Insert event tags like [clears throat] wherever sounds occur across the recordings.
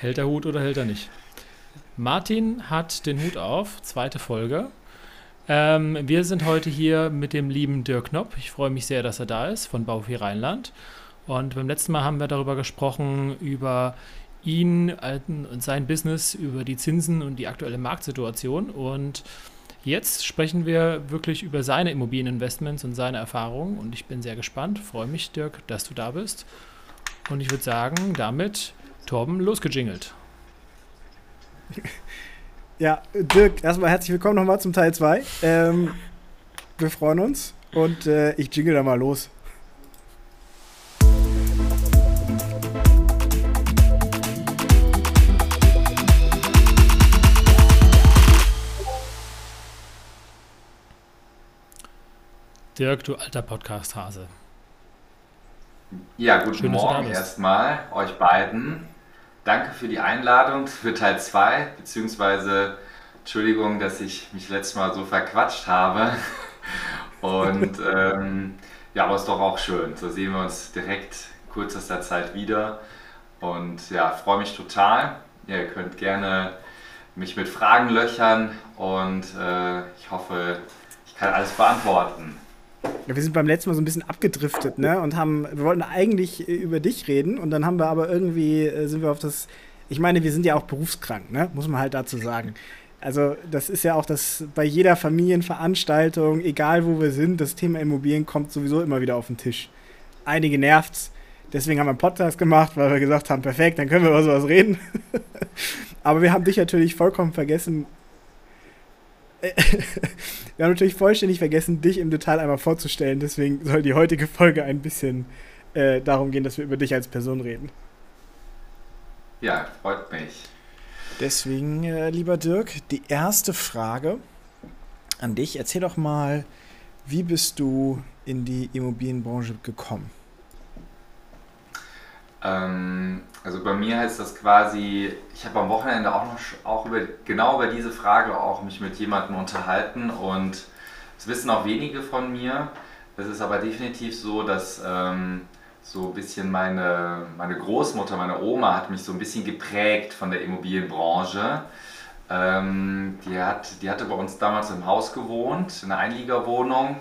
Hält der Hut oder hält er nicht? Martin hat den Hut auf, zweite Folge. Ähm, wir sind heute hier mit dem lieben Dirk Knopp. Ich freue mich sehr, dass er da ist von Baufi Rheinland. Und beim letzten Mal haben wir darüber gesprochen, über ihn und sein Business, über die Zinsen und die aktuelle Marktsituation. Und jetzt sprechen wir wirklich über seine Immobilieninvestments und seine Erfahrungen. Und ich bin sehr gespannt. Freue mich, Dirk, dass du da bist. Und ich würde sagen, damit Torben losgejingelt. [laughs] Ja, Dirk, erstmal herzlich willkommen nochmal zum Teil 2. Ähm, wir freuen uns und äh, ich jingle da mal los. Dirk, du alter Podcast-Hase. Ja, guten Schön, Morgen erstmal euch beiden. Danke für die Einladung für Teil 2, beziehungsweise Entschuldigung, dass ich mich letztes Mal so verquatscht habe. [laughs] Und ähm, ja, aber es ist doch auch schön. So sehen wir uns direkt kürzester Zeit wieder. Und ja, freue mich total. Ihr könnt gerne mich mit Fragen löchern und äh, ich hoffe, ich kann alles beantworten. Ja, wir sind beim letzten Mal so ein bisschen abgedriftet, ne? Und haben, wir wollten eigentlich über dich reden und dann haben wir aber irgendwie, äh, sind wir auf das, ich meine, wir sind ja auch berufskrank, ne? Muss man halt dazu sagen. Also, das ist ja auch das bei jeder Familienveranstaltung, egal wo wir sind, das Thema Immobilien kommt sowieso immer wieder auf den Tisch. Einige nervt's. Deswegen haben wir einen Podcast gemacht, weil wir gesagt haben, perfekt, dann können wir über sowas reden. [laughs] aber wir haben dich natürlich vollkommen vergessen, [laughs] wir haben natürlich vollständig vergessen, dich im Detail einmal vorzustellen. Deswegen soll die heutige Folge ein bisschen äh, darum gehen, dass wir über dich als Person reden. Ja, freut mich. Deswegen, äh, lieber Dirk, die erste Frage an dich. Erzähl doch mal, wie bist du in die Immobilienbranche gekommen? Ähm, also bei mir heißt das quasi, ich habe am Wochenende auch noch auch über genau über diese Frage auch mich mit jemandem unterhalten und es wissen auch wenige von mir. Es ist aber definitiv so, dass ähm, so ein bisschen meine, meine Großmutter, meine Oma hat mich so ein bisschen geprägt von der Immobilienbranche. Ähm, die, hat, die hatte bei uns damals im Haus gewohnt, in einer Einliegerwohnung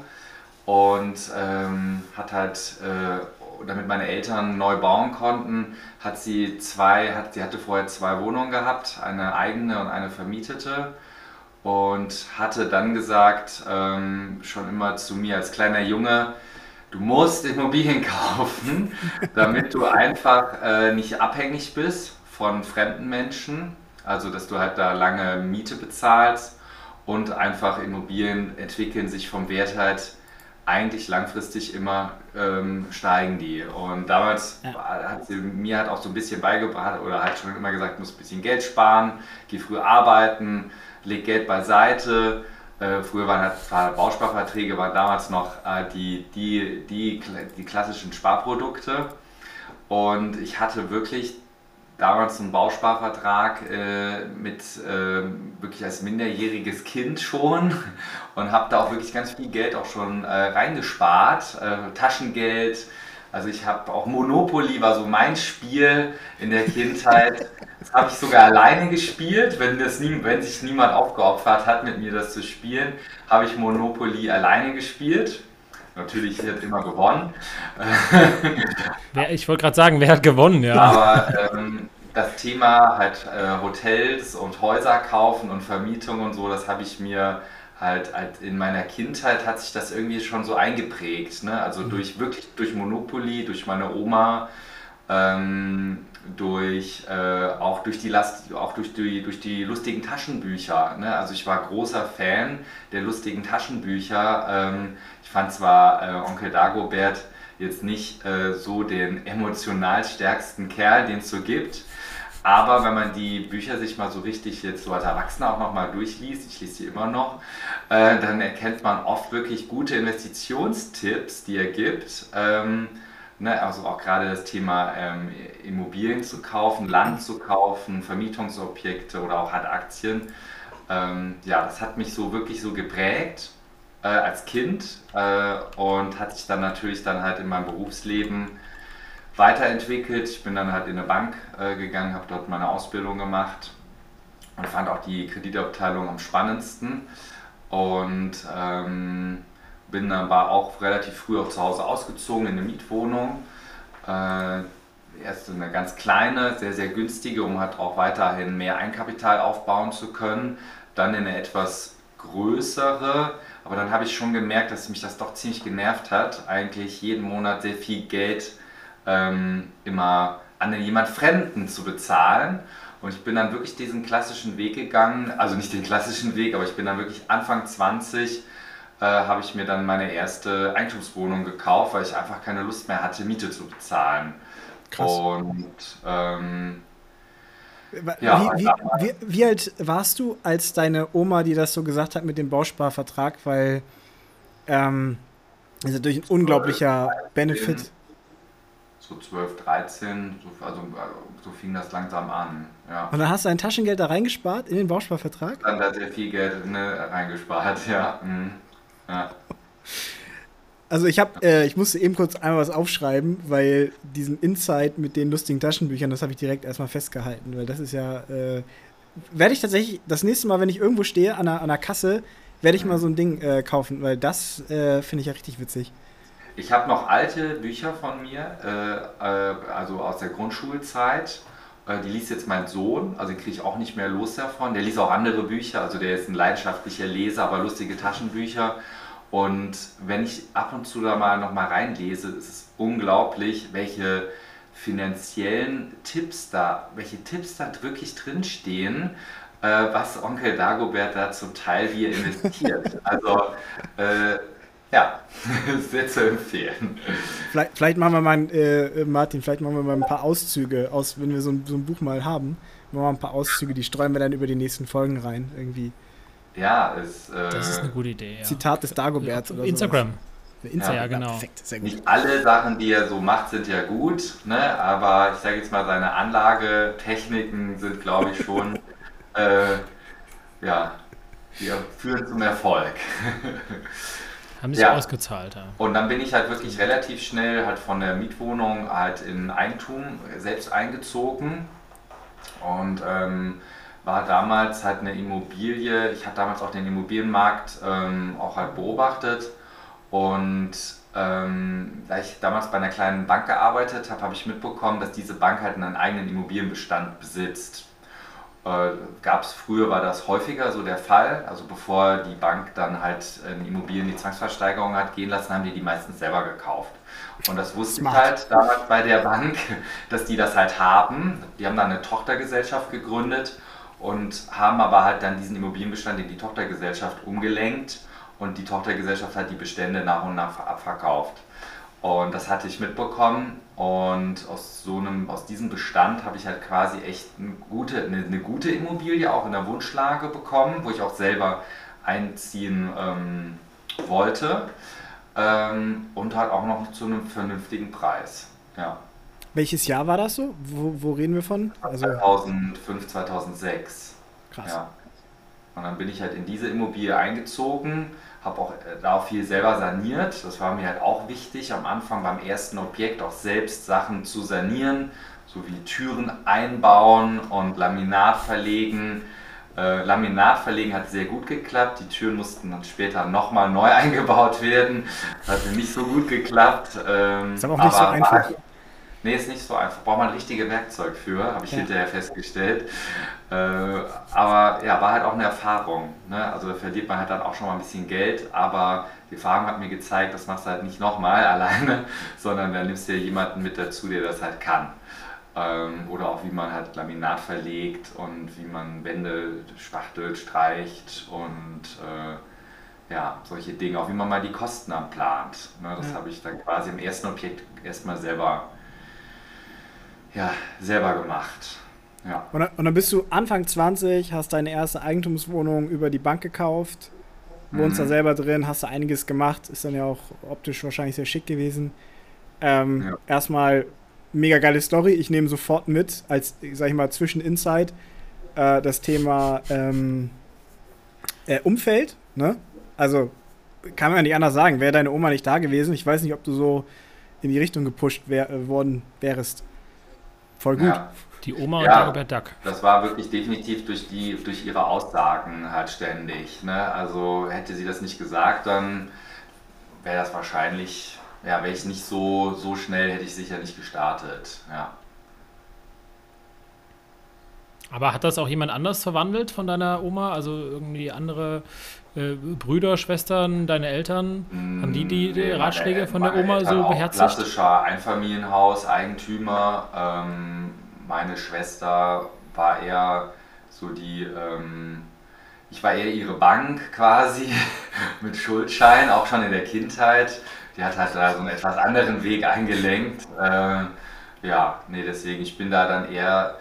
und ähm, hat halt äh, damit meine Eltern neu bauen konnten, hat sie zwei, hat, sie hatte vorher zwei Wohnungen gehabt, eine eigene und eine vermietete. Und hatte dann gesagt, ähm, schon immer zu mir als kleiner Junge, du musst Immobilien [laughs] kaufen, damit du einfach äh, nicht abhängig bist von fremden Menschen, also dass du halt da lange Miete bezahlst und einfach Immobilien entwickeln sich vom Wert halt eigentlich langfristig immer ähm, steigen die. Und damals ja. hat sie mir halt auch so ein bisschen beigebracht oder hat schon immer gesagt, muss ein bisschen Geld sparen, geh früh arbeiten, leg Geld beiseite. Äh, früher waren halt Bausparverträge, waren damals noch äh, die, die, die, die klassischen Sparprodukte. Und ich hatte wirklich damals einen Bausparvertrag äh, mit äh, wirklich als minderjähriges Kind schon [laughs] und habe da auch wirklich ganz viel Geld auch schon äh, reingespart, äh, Taschengeld. Also ich habe auch Monopoly war so mein Spiel in der Kindheit. Das habe ich sogar alleine gespielt, wenn, das nie, wenn sich niemand aufgeopfert hat, mit mir das zu spielen, habe ich Monopoly alleine gespielt. Natürlich hat immer gewonnen. [laughs] ich wollte gerade sagen, wer hat gewonnen, ja. Aber ähm, das Thema halt äh, Hotels und Häuser kaufen und Vermietung und so, das habe ich mir halt, halt in meiner Kindheit hat sich das irgendwie schon so eingeprägt. Ne? Also mhm. durch wirklich durch Monopoly, durch meine Oma, ähm, durch äh, auch durch die Last, auch durch die, durch die lustigen Taschenbücher. Ne? Also ich war großer Fan der lustigen Taschenbücher. Ähm, ich fand zwar äh, Onkel Dagobert jetzt nicht äh, so den emotional stärksten Kerl, den es so gibt. Aber wenn man die Bücher sich mal so richtig jetzt so als Erwachsener auch nochmal durchliest, ich lese sie immer noch, äh, dann erkennt man oft wirklich gute Investitionstipps, die er gibt. Ähm, ne, also auch gerade das Thema ähm, Immobilien zu kaufen, Land zu kaufen, Vermietungsobjekte oder auch halt Aktien. Ähm, ja, das hat mich so wirklich so geprägt äh, als Kind äh, und hat sich dann natürlich dann halt in meinem Berufsleben weiterentwickelt. Ich bin dann halt in eine Bank äh, gegangen, habe dort meine Ausbildung gemacht und fand auch die Kreditabteilung am spannendsten. Und ähm, bin dann war auch relativ früh auch zu Hause ausgezogen in eine Mietwohnung. Äh, erst eine ganz kleine, sehr, sehr günstige, um halt auch weiterhin mehr Einkapital aufbauen zu können. Dann in eine etwas größere, aber dann habe ich schon gemerkt, dass mich das doch ziemlich genervt hat, eigentlich jeden Monat sehr viel Geld ähm, immer an jemand Fremden zu bezahlen. Und ich bin dann wirklich diesen klassischen Weg gegangen, also nicht den klassischen Weg, aber ich bin dann wirklich Anfang 20 äh, habe ich mir dann meine erste Eigentumswohnung gekauft, weil ich einfach keine Lust mehr hatte, Miete zu bezahlen. Krass. Und ähm, ja, wie, wie, wie, alt warst du, als deine Oma, die das so gesagt hat mit dem Bausparvertrag? Weil ähm, ist natürlich ein unglaublicher 13, Benefit. So 12, 13, so, also so fing das langsam an. Ja. Und dann hast du dein Taschengeld da reingespart in den Bausparvertrag? Dann da sehr viel Geld ne, reingespart, [laughs] ja. Mhm. ja. Also ich habe, äh, ich musste eben kurz einmal was aufschreiben, weil diesen Insight mit den lustigen Taschenbüchern, das habe ich direkt erstmal festgehalten, weil das ist ja, äh, werde ich tatsächlich das nächste Mal, wenn ich irgendwo stehe an einer, an einer Kasse, werde ich mal so ein Ding äh, kaufen, weil das äh, finde ich ja richtig witzig. Ich habe noch alte Bücher von mir, äh, äh, also aus der Grundschulzeit. Die liest jetzt mein Sohn, also kriege ich auch nicht mehr los davon. Der liest auch andere Bücher, also der ist ein leidenschaftlicher Leser, aber lustige Taschenbücher. Und wenn ich ab und zu da mal noch mal reinlese, ist es unglaublich, welche finanziellen Tipps da, welche Tipps da wirklich drinstehen, äh, was Onkel Dagobert da zum Teil wie investiert. [laughs] also äh, ja, [laughs] sehr zu empfehlen. Vielleicht, vielleicht machen wir mal, äh, Martin, vielleicht machen wir mal ein paar Auszüge aus, wenn wir so ein, so ein Buch mal haben, machen wir mal ein paar Auszüge, die streuen wir dann über die nächsten Folgen rein, irgendwie. Ja, ist. Äh, das ist eine gute Idee. Ja. Zitat des Dagoberts oder Instagram. Insta, ja, genau. Perfekt, sehr gut. Nicht alle Sachen, die er so macht, sind ja gut, ne? aber ich sage jetzt mal, seine Anlagetechniken sind, glaube ich, schon, [laughs] äh, ja, die führen zum Erfolg. [laughs] Haben sich ja. ausgezahlt, ja. Und dann bin ich halt wirklich relativ schnell halt von der Mietwohnung halt in Eigentum selbst eingezogen und ähm, war damals halt eine Immobilie. Ich habe damals auch den Immobilienmarkt ähm, auch halt beobachtet und ähm, da ich damals bei einer kleinen Bank gearbeitet habe, habe ich mitbekommen, dass diese Bank halt einen eigenen Immobilienbestand besitzt. Äh, Gab es früher, war das häufiger so der Fall. Also bevor die Bank dann halt in Immobilien die Zwangsversteigerung hat gehen lassen, haben die die meistens selber gekauft. Und das wusste Smart. ich halt damals bei der Bank, [laughs] dass die das halt haben. Die haben dann eine Tochtergesellschaft gegründet und haben aber halt dann diesen Immobilienbestand in die Tochtergesellschaft umgelenkt und die Tochtergesellschaft hat die Bestände nach und nach abverkauft. Und das hatte ich mitbekommen und aus so einem, aus diesem Bestand habe ich halt quasi echt eine gute, eine, eine, gute Immobilie auch in der Wunschlage bekommen, wo ich auch selber einziehen ähm, wollte ähm, und halt auch noch zu einem vernünftigen Preis. Ja. Welches Jahr war das so? Wo, wo reden wir von? Also 2005, 2006. Krass. Ja. Und dann bin ich halt in diese Immobilie eingezogen, habe auch äh, da viel selber saniert. Das war mir halt auch wichtig, am Anfang beim ersten Objekt auch selbst Sachen zu sanieren, so wie Türen einbauen und Laminat verlegen. Äh, Laminat verlegen hat sehr gut geklappt. Die Türen mussten dann später nochmal neu [laughs] eingebaut werden. Das hat nicht so gut geklappt. Ähm, ist aber auch nicht so einfach. Nee, ist nicht so einfach. Braucht man richtige Werkzeug für, habe ich ja. hinterher festgestellt. Äh, aber ja, war halt auch eine Erfahrung. Ne? Also da verliert man halt dann auch schon mal ein bisschen Geld, aber die Erfahrung hat mir gezeigt, das machst du halt nicht nochmal [laughs] alleine, sondern dann nimmst du ja jemanden mit dazu, der das halt kann. Ähm, oder auch wie man halt Laminat verlegt und wie man Wände spachtelt, streicht und äh, ja, solche Dinge. Auch wie man mal die Kosten plant. Ne? Das ja. habe ich dann quasi im ersten Objekt erstmal selber ja, selber gemacht. Ja. Und, dann, und dann bist du Anfang 20, hast deine erste Eigentumswohnung über die Bank gekauft, wohnst mhm. da selber drin, hast da einiges gemacht, ist dann ja auch optisch wahrscheinlich sehr schick gewesen. Ähm, ja. Erstmal mega geile Story. Ich nehme sofort mit, als, sag ich mal, zwischen Insight äh, das Thema ähm, äh, Umfeld. Ne? Also kann man ja nicht anders sagen. Wäre deine Oma nicht da gewesen, ich weiß nicht, ob du so in die Richtung gepusht wär, äh, worden wärst. Voll gut. Ja. Die Oma und ja, Dagobert Duck. Das war wirklich definitiv durch, die, durch ihre Aussagen halt ständig. Ne? Also hätte sie das nicht gesagt, dann wäre das wahrscheinlich, ja, wäre ich nicht so, so schnell, hätte ich sicher nicht gestartet. Ja. Aber hat das auch jemand anders verwandelt von deiner Oma? Also irgendwie andere äh, Brüder, Schwestern, deine Eltern? Mm, haben die die, die Ratschläge von der Oma so beherzigt? Klassischer Einfamilienhaus, Eigentümer. Ähm, meine Schwester war eher so die, ähm, ich war eher ihre Bank quasi [laughs] mit Schuldschein, auch schon in der Kindheit. Die hat halt da so einen etwas anderen Weg eingelenkt. Äh, ja, nee, deswegen, ich bin da dann eher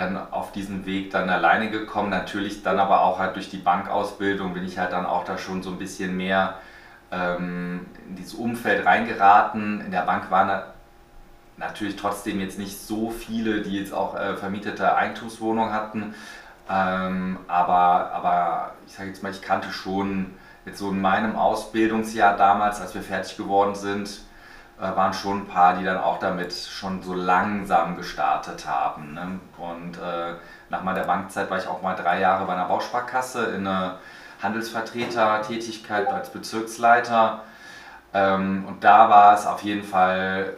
dann auf diesen Weg dann alleine gekommen. Natürlich dann aber auch halt durch die Bankausbildung bin ich halt dann auch da schon so ein bisschen mehr ähm, in dieses Umfeld reingeraten. In der Bank waren natürlich trotzdem jetzt nicht so viele, die jetzt auch äh, vermietete Eigentumswohnungen hatten. Ähm, aber, aber ich sage jetzt mal, ich kannte schon jetzt so in meinem Ausbildungsjahr damals, als wir fertig geworden sind, waren schon ein paar, die dann auch damit schon so langsam gestartet haben. Ne? Und äh, nach meiner Bankzeit war ich auch mal drei Jahre bei einer Bausparkasse in einer Handelsvertreter-Tätigkeit als Bezirksleiter. Ähm, und da war es auf jeden Fall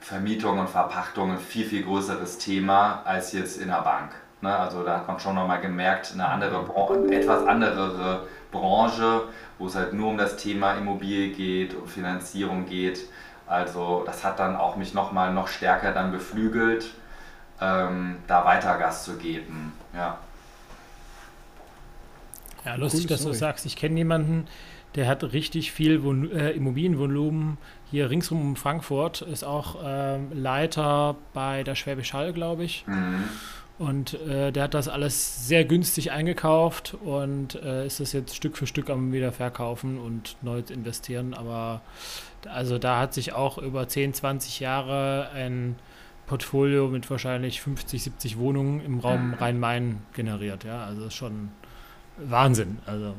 Vermietung und Verpachtung ein viel, viel größeres Thema als jetzt in der Bank. Ne? Also da hat man schon nochmal gemerkt, eine andere, etwas andere Branche, wo es halt nur um das Thema Immobilie geht, um Finanzierung geht. Also das hat dann auch mich nochmal noch stärker dann beflügelt, ähm, da weiter Gas zu geben. Ja. Ja, lustig, dass du sagst. Ich kenne jemanden, der hat richtig viel Vol äh, Immobilienvolumen hier ringsrum um Frankfurt, ist auch ähm, Leiter bei der Schwäbisch Hall, glaube ich. Mhm. Und äh, der hat das alles sehr günstig eingekauft und äh, ist das jetzt Stück für Stück am Wiederverkaufen und neu investieren. Aber also da hat sich auch über 10, 20 Jahre ein Portfolio mit wahrscheinlich 50, 70 Wohnungen im Raum mhm. Rhein-Main generiert. Ja, also schon Wahnsinn. Also,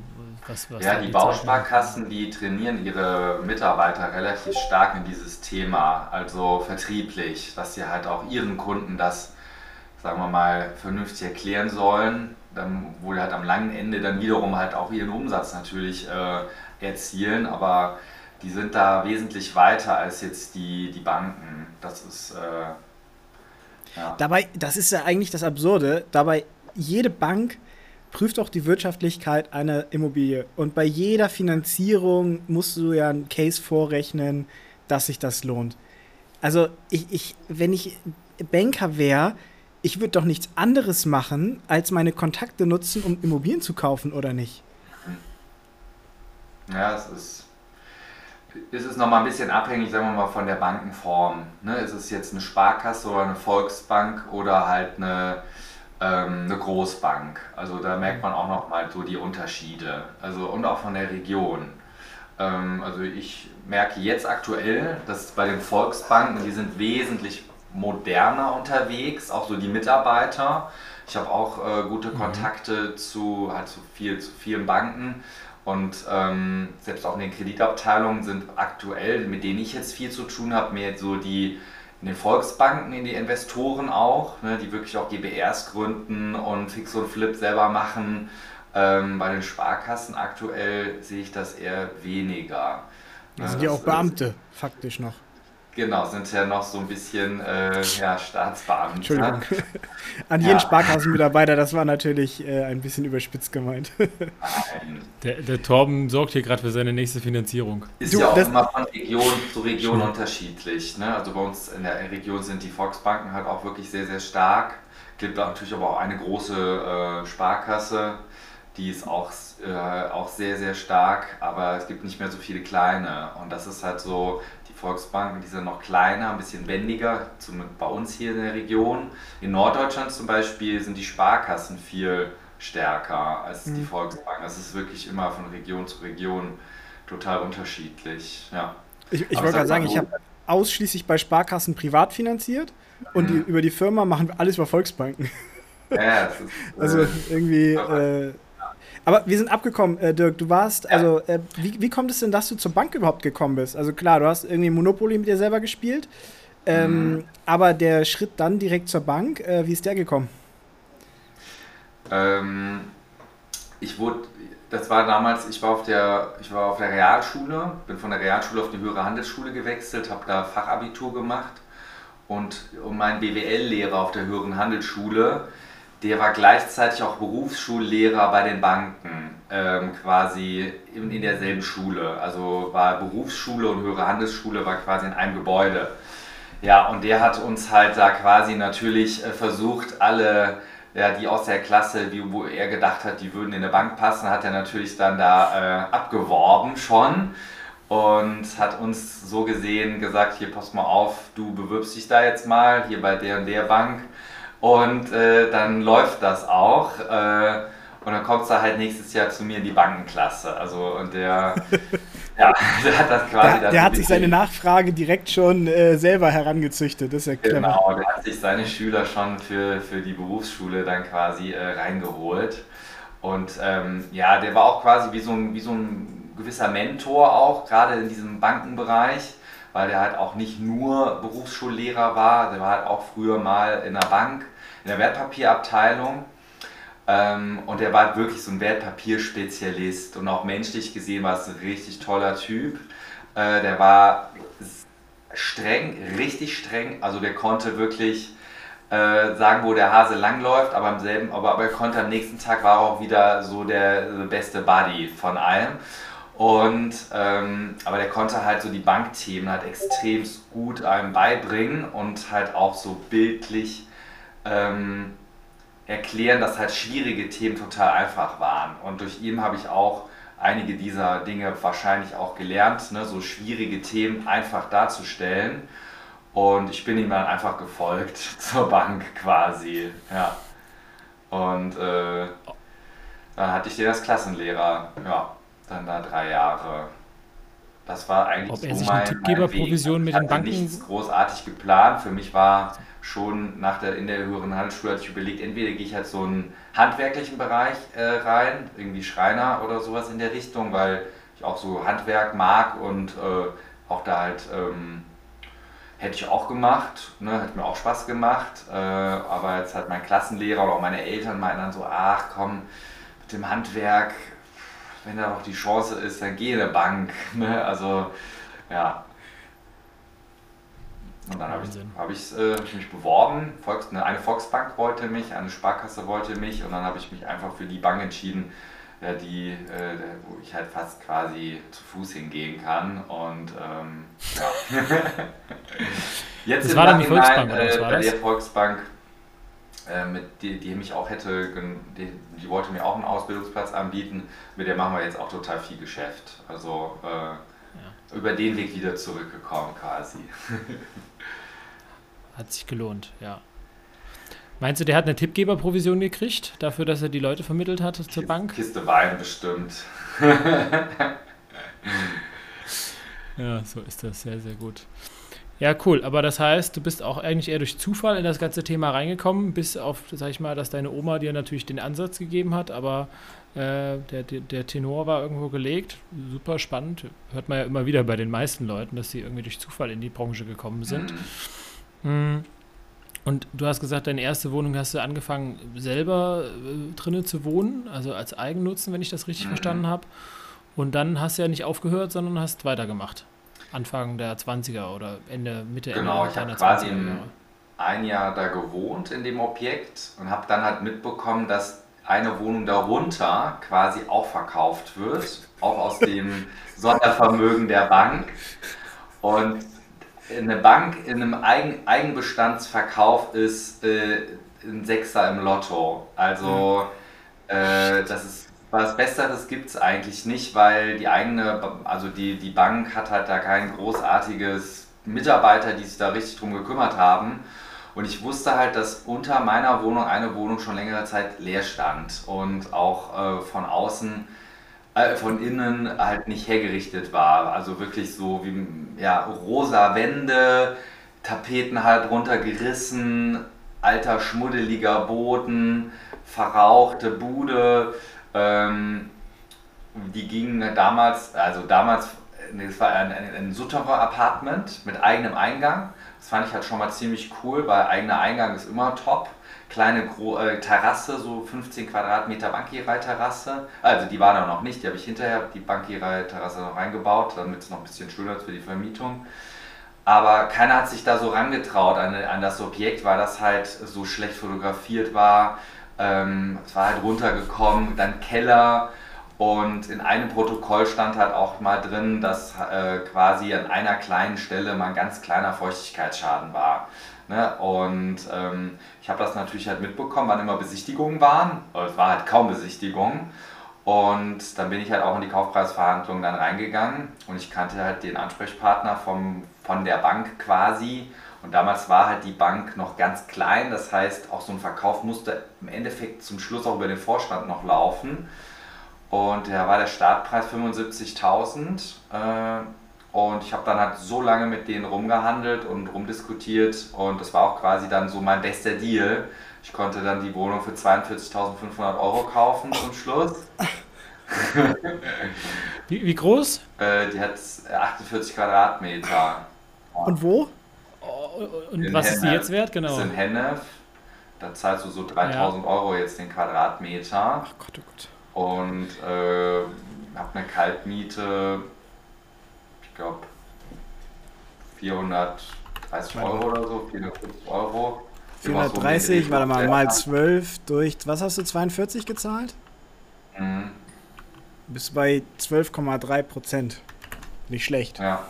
was, was ja, die Bausparkassen, die trainieren ihre Mitarbeiter relativ stark in dieses Thema, also vertrieblich, dass sie halt auch ihren Kunden das, sagen wir mal, vernünftig erklären sollen, dann, wo die halt am langen Ende dann wiederum halt auch ihren Umsatz natürlich äh, erzielen, aber die sind da wesentlich weiter als jetzt die, die Banken. Das ist. Äh, ja. Dabei, das ist ja eigentlich das Absurde, dabei jede Bank prüft auch die Wirtschaftlichkeit einer Immobilie. Und bei jeder Finanzierung musst du ja einen Case vorrechnen, dass sich das lohnt. Also, ich, ich, wenn ich Banker wäre, ich würde doch nichts anderes machen, als meine Kontakte nutzen, um Immobilien zu kaufen, oder nicht? Ja, es ist, ist es nochmal ein bisschen abhängig, sagen wir mal, von der Bankenform. Ne? Ist es jetzt eine Sparkasse oder eine Volksbank oder halt eine ähm, eine Großbank. Also da merkt man auch noch mal so die Unterschiede. Also und auch von der Region. Ähm, also ich merke jetzt aktuell, dass bei den Volksbanken, die sind wesentlich moderner unterwegs, auch so die Mitarbeiter. Ich habe auch äh, gute mhm. Kontakte mhm. zu, halt zu, viel, zu vielen Banken und ähm, selbst auch in den Kreditabteilungen sind aktuell, mit denen ich jetzt viel zu tun habe, mehr so die in den Volksbanken, in die Investoren auch, ne, die wirklich auch GBRs gründen und Fix und Flip selber machen. Ähm, bei den Sparkassen aktuell sehe ich das eher weniger. Das sind ja auch Beamte, faktisch noch. Genau, sind ja noch so ein bisschen äh, ja, Staatsbeamte. Entschuldigung. [laughs] An jeden ja. Sparkassenmitarbeiter, das war natürlich äh, ein bisschen überspitzt gemeint. der, der Torben sorgt hier gerade für seine nächste Finanzierung. Ist du, ja auch immer von Region zu Region unterschiedlich. Ne? Also bei uns in der Region sind die Volksbanken halt auch wirklich sehr, sehr stark. Es gibt natürlich aber auch eine große äh, Sparkasse, die ist auch, äh, auch sehr, sehr stark, aber es gibt nicht mehr so viele kleine. Und das ist halt so, Volksbanken, die sind noch kleiner, ein bisschen wendiger, zum, bei uns hier in der Region. In Norddeutschland zum Beispiel sind die Sparkassen viel stärker als mhm. die Volksbanken. Das ist wirklich immer von Region zu Region total unterschiedlich. Ja. Ich, ich wollte gerade sagen, ich habe ausschließlich bei Sparkassen privat finanziert und mhm. die, über die Firma machen wir alles über Volksbanken. Ja, ist, [laughs] also irgendwie. Äh, Aber wir sind abgekommen, äh, Dirk. Du warst, also, äh, wie, wie kommt es denn, dass du zur Bank überhaupt gekommen bist? Also klar, du hast irgendwie Monopoly mit dir selber gespielt. Ähm, mhm. Aber der Schritt dann direkt zur Bank, äh, wie ist der gekommen? Ähm, ich wurde, das war damals, ich war auf der, ich war auf der Realschule, bin von der Realschule auf die höhere Handelsschule gewechselt, habe da Fachabitur gemacht und, und mein BWL-Lehrer auf der höheren Handelsschule, der war gleichzeitig auch Berufsschullehrer bei den Banken, ähm, quasi in, in derselben Schule. Also war Berufsschule und höhere Handelsschule war quasi in einem Gebäude. Ja, und der hat uns halt da quasi natürlich äh, versucht, alle, ja, die aus der Klasse, die, wo er gedacht hat, die würden in eine Bank passen, hat er natürlich dann da äh, abgeworben schon und hat uns so gesehen gesagt, hier pass mal auf, du bewirbst dich da jetzt mal, hier bei der und der Bank und äh, dann läuft das auch. Äh, und dann kommst du halt nächstes Jahr zu mir in die Bankenklasse. Also und der, [laughs] ja, der hat das quasi. Der, der hat sich seine Nachfrage direkt schon äh, selber herangezüchtet. Das ist ja clever. Genau, der hat sich seine Schüler schon für, für die Berufsschule dann quasi äh, reingeholt. Und ähm, ja, der war auch quasi wie so ein, wie so ein gewisser Mentor auch, gerade in diesem Bankenbereich, weil der halt auch nicht nur Berufsschullehrer war, der war halt auch früher mal in der Bank, in der Wertpapierabteilung ähm, und er war wirklich so ein Wertpapierspezialist und auch menschlich gesehen war es ein richtig toller Typ. Äh, der war streng, richtig streng, also der konnte wirklich äh, sagen, wo der Hase langläuft, aber am selben, aber, aber er konnte am nächsten Tag war auch wieder so der, der beste Buddy von allem. Und ähm, aber der konnte halt so die Bankthemen halt extrem gut einem beibringen und halt auch so bildlich ähm, erklären, dass halt schwierige Themen total einfach waren. Und durch ihn habe ich auch einige dieser Dinge wahrscheinlich auch gelernt, ne, so schwierige Themen einfach darzustellen. Und ich bin ihm dann einfach gefolgt [laughs] zur Bank quasi. Ja. Und äh, dann hatte ich den als Klassenlehrer. Ja, dann da drei Jahre. Das war eigentlich Ob so er sich mein, eine Tippgeberprovision mit den Banken nichts großartig geplant. Für mich war schon nach der, in der höheren Handelsschule hatte ich überlegt, entweder gehe ich halt so einen handwerklichen Bereich äh, rein, irgendwie Schreiner oder sowas in der Richtung, weil ich auch so Handwerk mag und äh, auch da halt ähm, hätte ich auch gemacht, ne, hat mir auch Spaß gemacht, äh, aber jetzt hat mein Klassenlehrer oder auch meine Eltern meinen dann so, ach komm, mit dem Handwerk, wenn da noch die Chance ist, dann geh in eine Bank, [laughs] ne, also ja, und dann habe ich, hab ich, äh, hab ich mich beworben. Volks, eine, eine Volksbank wollte mich, eine Sparkasse wollte mich und dann habe ich mich einfach für die Bank entschieden, äh, die, äh, wo ich halt fast quasi zu Fuß hingehen kann. Und ähm, ja. [laughs] Jetzt das war dann die Volksbank, oder äh, war bei der Volksbank, äh, mit die, die mich auch hätte, die, die, wollte mir auch einen Ausbildungsplatz anbieten. Mit der machen wir jetzt auch total viel Geschäft. Also äh, ja. über den Weg wieder zurückgekommen quasi. [laughs] Hat sich gelohnt, ja. Meinst du, der hat eine Tippgeberprovision gekriegt, dafür, dass er die Leute vermittelt hat zur Kiste, Bank? Kiste Wein bestimmt. [laughs] ja, so ist das. Sehr, sehr gut. Ja, cool. Aber das heißt, du bist auch eigentlich eher durch Zufall in das ganze Thema reingekommen, bis auf, sag ich mal, dass deine Oma dir natürlich den Ansatz gegeben hat, aber äh, der, der Tenor war irgendwo gelegt. Super spannend. Hört man ja immer wieder bei den meisten Leuten, dass sie irgendwie durch Zufall in die Branche gekommen sind. Mhm. Hm. Und du hast gesagt, deine erste Wohnung hast du angefangen, selber äh, drinnen zu wohnen, also als Eigennutzen, wenn ich das richtig mhm. verstanden habe. Und dann hast du ja nicht aufgehört, sondern hast weitergemacht. Anfang der 20er oder Ende, Mitte, genau, Ende ich quasi 20er Jahre. ein Jahr da gewohnt in dem Objekt und habe dann halt mitbekommen, dass eine Wohnung darunter quasi auch verkauft wird, auch aus dem [laughs] Sondervermögen der Bank. Und eine Bank in einem Eigen, Eigenbestandsverkauf ist äh, ein Sechser im Lotto. Also äh, das ist was Besseres gibt es eigentlich nicht, weil die eigene, also die, die Bank hat halt da kein großartiges Mitarbeiter, die sich da richtig drum gekümmert haben. Und ich wusste halt, dass unter meiner Wohnung eine Wohnung schon längere Zeit leer stand und auch äh, von außen von innen halt nicht hergerichtet war. Also wirklich so wie ja, rosa Wände, Tapeten halb runtergerissen, alter schmuddeliger Boden, verrauchte Bude. Ähm, die gingen damals, also damals, es war ein, ein, ein Souterrain-Apartment mit eigenem Eingang. Das fand ich halt schon mal ziemlich cool, weil eigener Eingang ist immer top. Kleine Gro äh, Terrasse, so 15 Quadratmeter Bankierei-Terrasse. Also die war da noch nicht, die habe ich hinterher, die Bankierei-Terrasse noch reingebaut, damit es noch ein bisschen schöner ist für die Vermietung. Aber keiner hat sich da so rangetraut an, an das Objekt, weil das halt so schlecht fotografiert war. Ähm, es war halt runtergekommen, dann Keller. Und in einem Protokoll stand halt auch mal drin, dass äh, quasi an einer kleinen Stelle mal ein ganz kleiner Feuchtigkeitsschaden war. Ne? Und ähm, ich habe das natürlich halt mitbekommen, wann immer Besichtigungen waren. Es war halt kaum Besichtigungen. Und dann bin ich halt auch in die Kaufpreisverhandlungen dann reingegangen und ich kannte halt den Ansprechpartner vom, von der Bank quasi. Und damals war halt die Bank noch ganz klein, das heißt, auch so ein Verkauf musste im Endeffekt zum Schluss auch über den Vorstand noch laufen. Und da war der Startpreis 75.000. Äh, und ich habe dann halt so lange mit denen rumgehandelt und rumdiskutiert. Und das war auch quasi dann so mein bester Deal. Ich konnte dann die Wohnung für 42.500 Euro kaufen zum Schluss. [laughs] wie, wie, groß? Äh, die hat 48 Quadratmeter. Und wo? Und in was Hennef. ist die jetzt wert? Genau. Das ist in Hennef. Da zahlst du so 3000 ja. Euro jetzt den Quadratmeter. Ach Gott, oh Gott. Und äh, hab eine Kaltmiete, glaube 430 Euro oder so, 450 Euro. 430, warte mal, mal 12 durch, was hast du, 42 gezahlt? Mhm. Bis bei 12,3 Prozent. Nicht schlecht. Ja.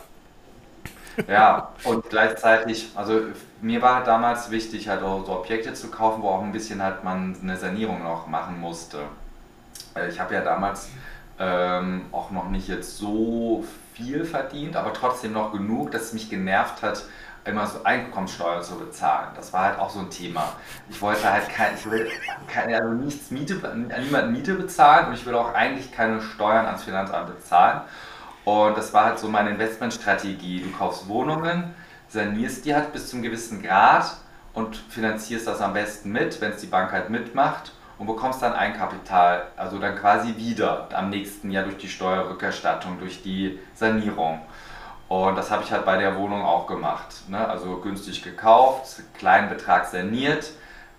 Ja, und gleichzeitig, also mir war damals wichtig, halt auch so Objekte zu kaufen, wo auch ein bisschen halt man eine Sanierung noch machen musste. Ich habe ja damals ähm, auch noch nicht jetzt so viel verdient, aber trotzdem noch genug, dass es mich genervt hat, immer so Einkommenssteuer zu bezahlen. Das war halt auch so ein Thema. Ich wollte halt kein, ich will keine, also nichts Miete, niemanden Miete bezahlen und ich will auch eigentlich keine Steuern ans Finanzamt bezahlen. Und das war halt so meine Investmentstrategie. Du kaufst Wohnungen, sanierst die halt bis zum gewissen Grad und finanzierst das am besten mit, wenn es die Bank halt mitmacht und bekommst dann Eigenkapital, also dann quasi wieder am nächsten Jahr durch die Steuerrückerstattung, durch die Sanierung. Und das habe ich halt bei der Wohnung auch gemacht. Ne? Also günstig gekauft, kleinen Betrag saniert.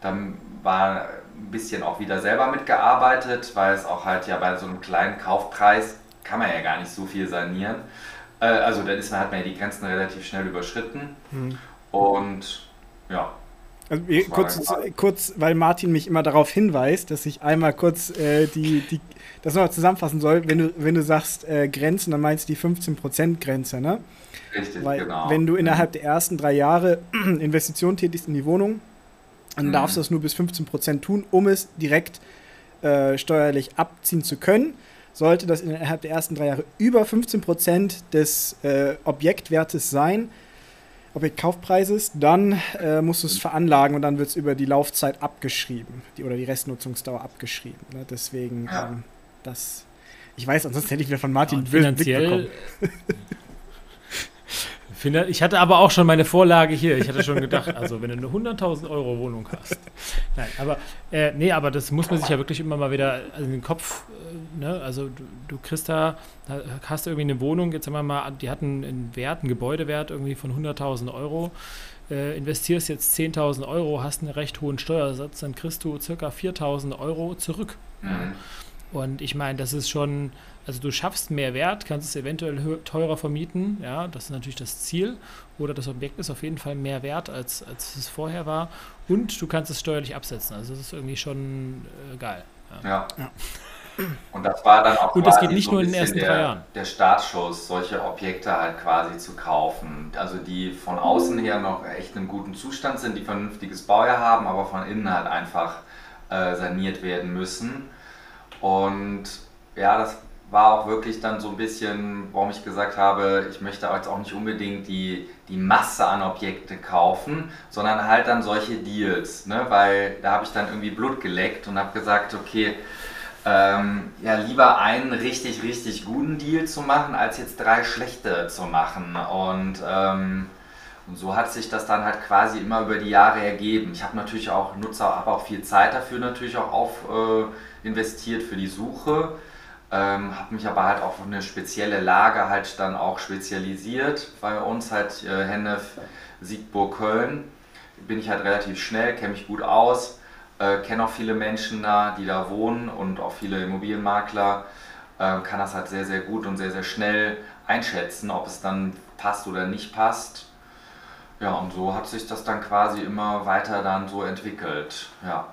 Dann war ein bisschen auch wieder selber mitgearbeitet, weil es auch halt ja bei so einem kleinen Kaufpreis kann man ja gar nicht so viel sanieren. Äh, also da ist man, hat man ja die Grenzen relativ schnell überschritten. Mhm. Und ja, also, kurz, kurz, weil Martin mich immer darauf hinweist, dass ich einmal kurz äh, die, die, das noch zusammenfassen soll. Wenn du, wenn du sagst äh, Grenzen, dann meinst du die 15%-Grenze, ne? Richtig, weil, genau. Wenn du innerhalb der ersten drei Jahre [clears throat] Investitionen tätigst in die Wohnung, dann mhm. darfst du das nur bis 15% tun, um es direkt äh, steuerlich abziehen zu können. Sollte das innerhalb der ersten drei Jahre über 15% des äh, Objektwertes sein, Objektkaufpreises, dann äh, musst du es veranlagen und dann wird es über die Laufzeit abgeschrieben die, oder die Restnutzungsdauer abgeschrieben. Ne? Deswegen, ja. ähm, das. Ich weiß, ansonsten hätte ich mir von Martin ja, [laughs] Ich hatte aber auch schon meine Vorlage hier. Ich hatte schon gedacht, also wenn du eine 100.000 Euro Wohnung hast. Nein, aber äh, nee, aber das muss man sich ja wirklich immer mal wieder in den Kopf, äh, ne? Also du, du kriegst da, da, hast du irgendwie eine Wohnung, jetzt sagen wir mal, die hatten einen Wert, einen Gebäudewert irgendwie von 100.000 Euro. Äh, investierst jetzt 10.000 Euro, hast einen recht hohen Steuersatz, dann kriegst du circa 4.000 Euro zurück. Mhm. Und ich meine, das ist schon, also du schaffst mehr Wert, kannst es eventuell teurer vermieten, ja, das ist natürlich das Ziel. Oder das Objekt ist auf jeden Fall mehr wert, als, als es vorher war. Und du kannst es steuerlich absetzen. Also das ist irgendwie schon äh, geil. Ja. ja. Und das war dann auch Und das geht nicht so nur in den ersten der, drei Jahren. Der Startschuss, solche Objekte halt quasi zu kaufen. Also die von außen her noch echt in gutem Zustand sind, die vernünftiges Baujahr haben, aber von innen halt einfach äh, saniert werden müssen. Und ja, das war auch wirklich dann so ein bisschen, warum ich gesagt habe, ich möchte jetzt auch nicht unbedingt die, die Masse an Objekte kaufen, sondern halt dann solche Deals, ne? weil da habe ich dann irgendwie Blut geleckt und habe gesagt, okay, ähm, ja, lieber einen richtig, richtig guten Deal zu machen, als jetzt drei schlechte zu machen. Und, ähm, Und so hat sich das dann halt quasi immer über die Jahre ergeben. Ich habe natürlich auch Nutzer, habe auch viel Zeit dafür natürlich auch auf äh, investiert für die Suche. Ähm, habe mich aber halt auf eine spezielle Lage halt dann auch spezialisiert. Bei uns halt äh, Hennef, Siegburg, Köln. Bin ich halt relativ schnell, kenne mich gut aus, äh, kenne auch viele Menschen da, die da wohnen und auch viele Immobilienmakler. Äh, kann das halt sehr, sehr gut und sehr, sehr schnell einschätzen, ob es dann passt oder nicht passt. Ja, und so hat sich das dann quasi immer weiter dann so entwickelt. Ja.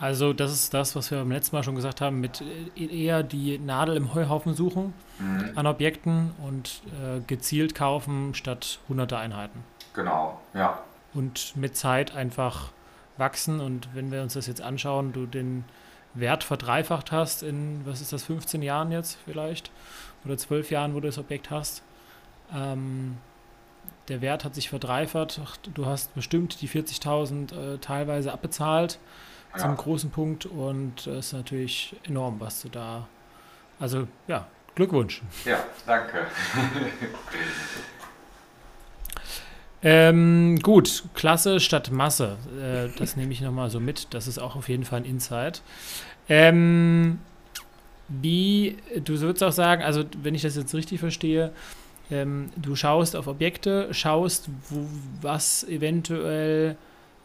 Also das ist das, was wir beim letzten Mal schon gesagt haben, mit äh, eher die Nadel im Heuhaufen suchen mhm. an Objekten und äh, gezielt kaufen statt hunderte Einheiten. Genau, ja. Und mit Zeit einfach wachsen und wenn wir uns das jetzt anschauen, du den Wert verdreifacht hast in, was ist das, 15 Jahren jetzt vielleicht oder 12 Jahren, wo du das Objekt hast. Ähm, der Wert hat sich verdreifacht. Du hast bestimmt die 40.000 äh, teilweise abbezahlt ja. zum großen Punkt und es ist natürlich enorm, was du da. Also ja, Glückwunsch. Ja, danke. [laughs] ähm, gut, Klasse statt Masse. Äh, das nehme ich nochmal so mit. Das ist auch auf jeden Fall ein Insight. Ähm, wie, du würdest auch sagen, also wenn ich das jetzt richtig verstehe, ähm, du schaust auf Objekte, schaust, wo, was eventuell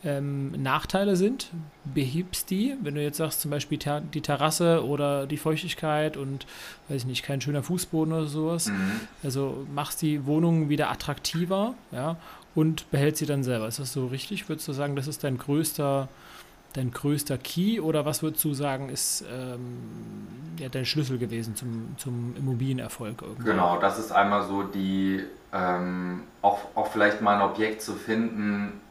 ähm, Nachteile sind, behebst die. Wenn du jetzt sagst, zum Beispiel ter die Terrasse oder die Feuchtigkeit und, weiß ich nicht, kein schöner Fußboden oder sowas. Mhm. Also machst die Wohnung wieder attraktiver, ja, und behältst sie dann selber. Ist das so richtig? Würdest du sagen, das ist dein größter, dein größter Key oder was würdest du sagen, ist ähm, ja, dein Schlüssel gewesen zum, zum Immobilienerfolg? Irgendwo? Genau, das ist einmal so die, ähm, auch, auch vielleicht mal ein Objekt zu finden,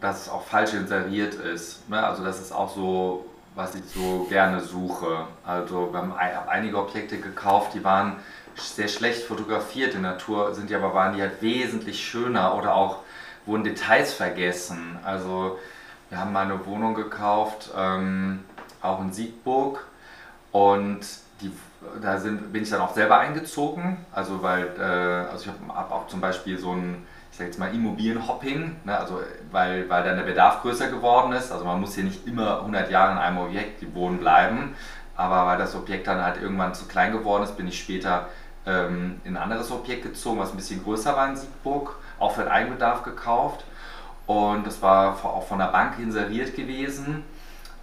dass es auch falsch inseriert ist. Ne? Also das ist auch so, was ich so gerne suche. Also wir haben einige Objekte gekauft, die waren sehr schlecht fotografiert in Natur, sind die aber waren die halt wesentlich schöner oder auch wurden Details vergessen. Also wir haben mal eine Wohnung gekauft, ähm, auch in Siegburg und die, da sind, bin ich dann auch selber eingezogen. Also weil, äh, also ich habe hab auch zum Beispiel so ein sag jetzt mal Immobilienhopping, ne? also weil, weil dann der Bedarf größer geworden ist. Also man muss hier nicht immer 100 Jahre in einem Objekt wohnen bleiben, aber weil das Objekt dann halt irgendwann zu klein geworden ist, bin ich später ähm, in ein anderes Objekt gezogen, was ein bisschen größer war in Siegburg, auch für den Eigenbedarf gekauft und das war auch von der Bank inseriert gewesen.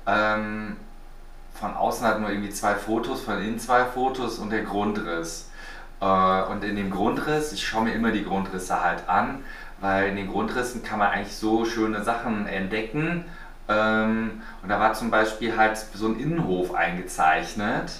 Ähm, von außen hat nur irgendwie zwei Fotos, von innen zwei Fotos und der Grundriss. Äh, und in dem Grundriss, ich schaue mir immer die Grundrisse halt an, weil in den Grundrissen kann man eigentlich so schöne Sachen entdecken. Ähm, und da war zum Beispiel halt so ein Innenhof eingezeichnet.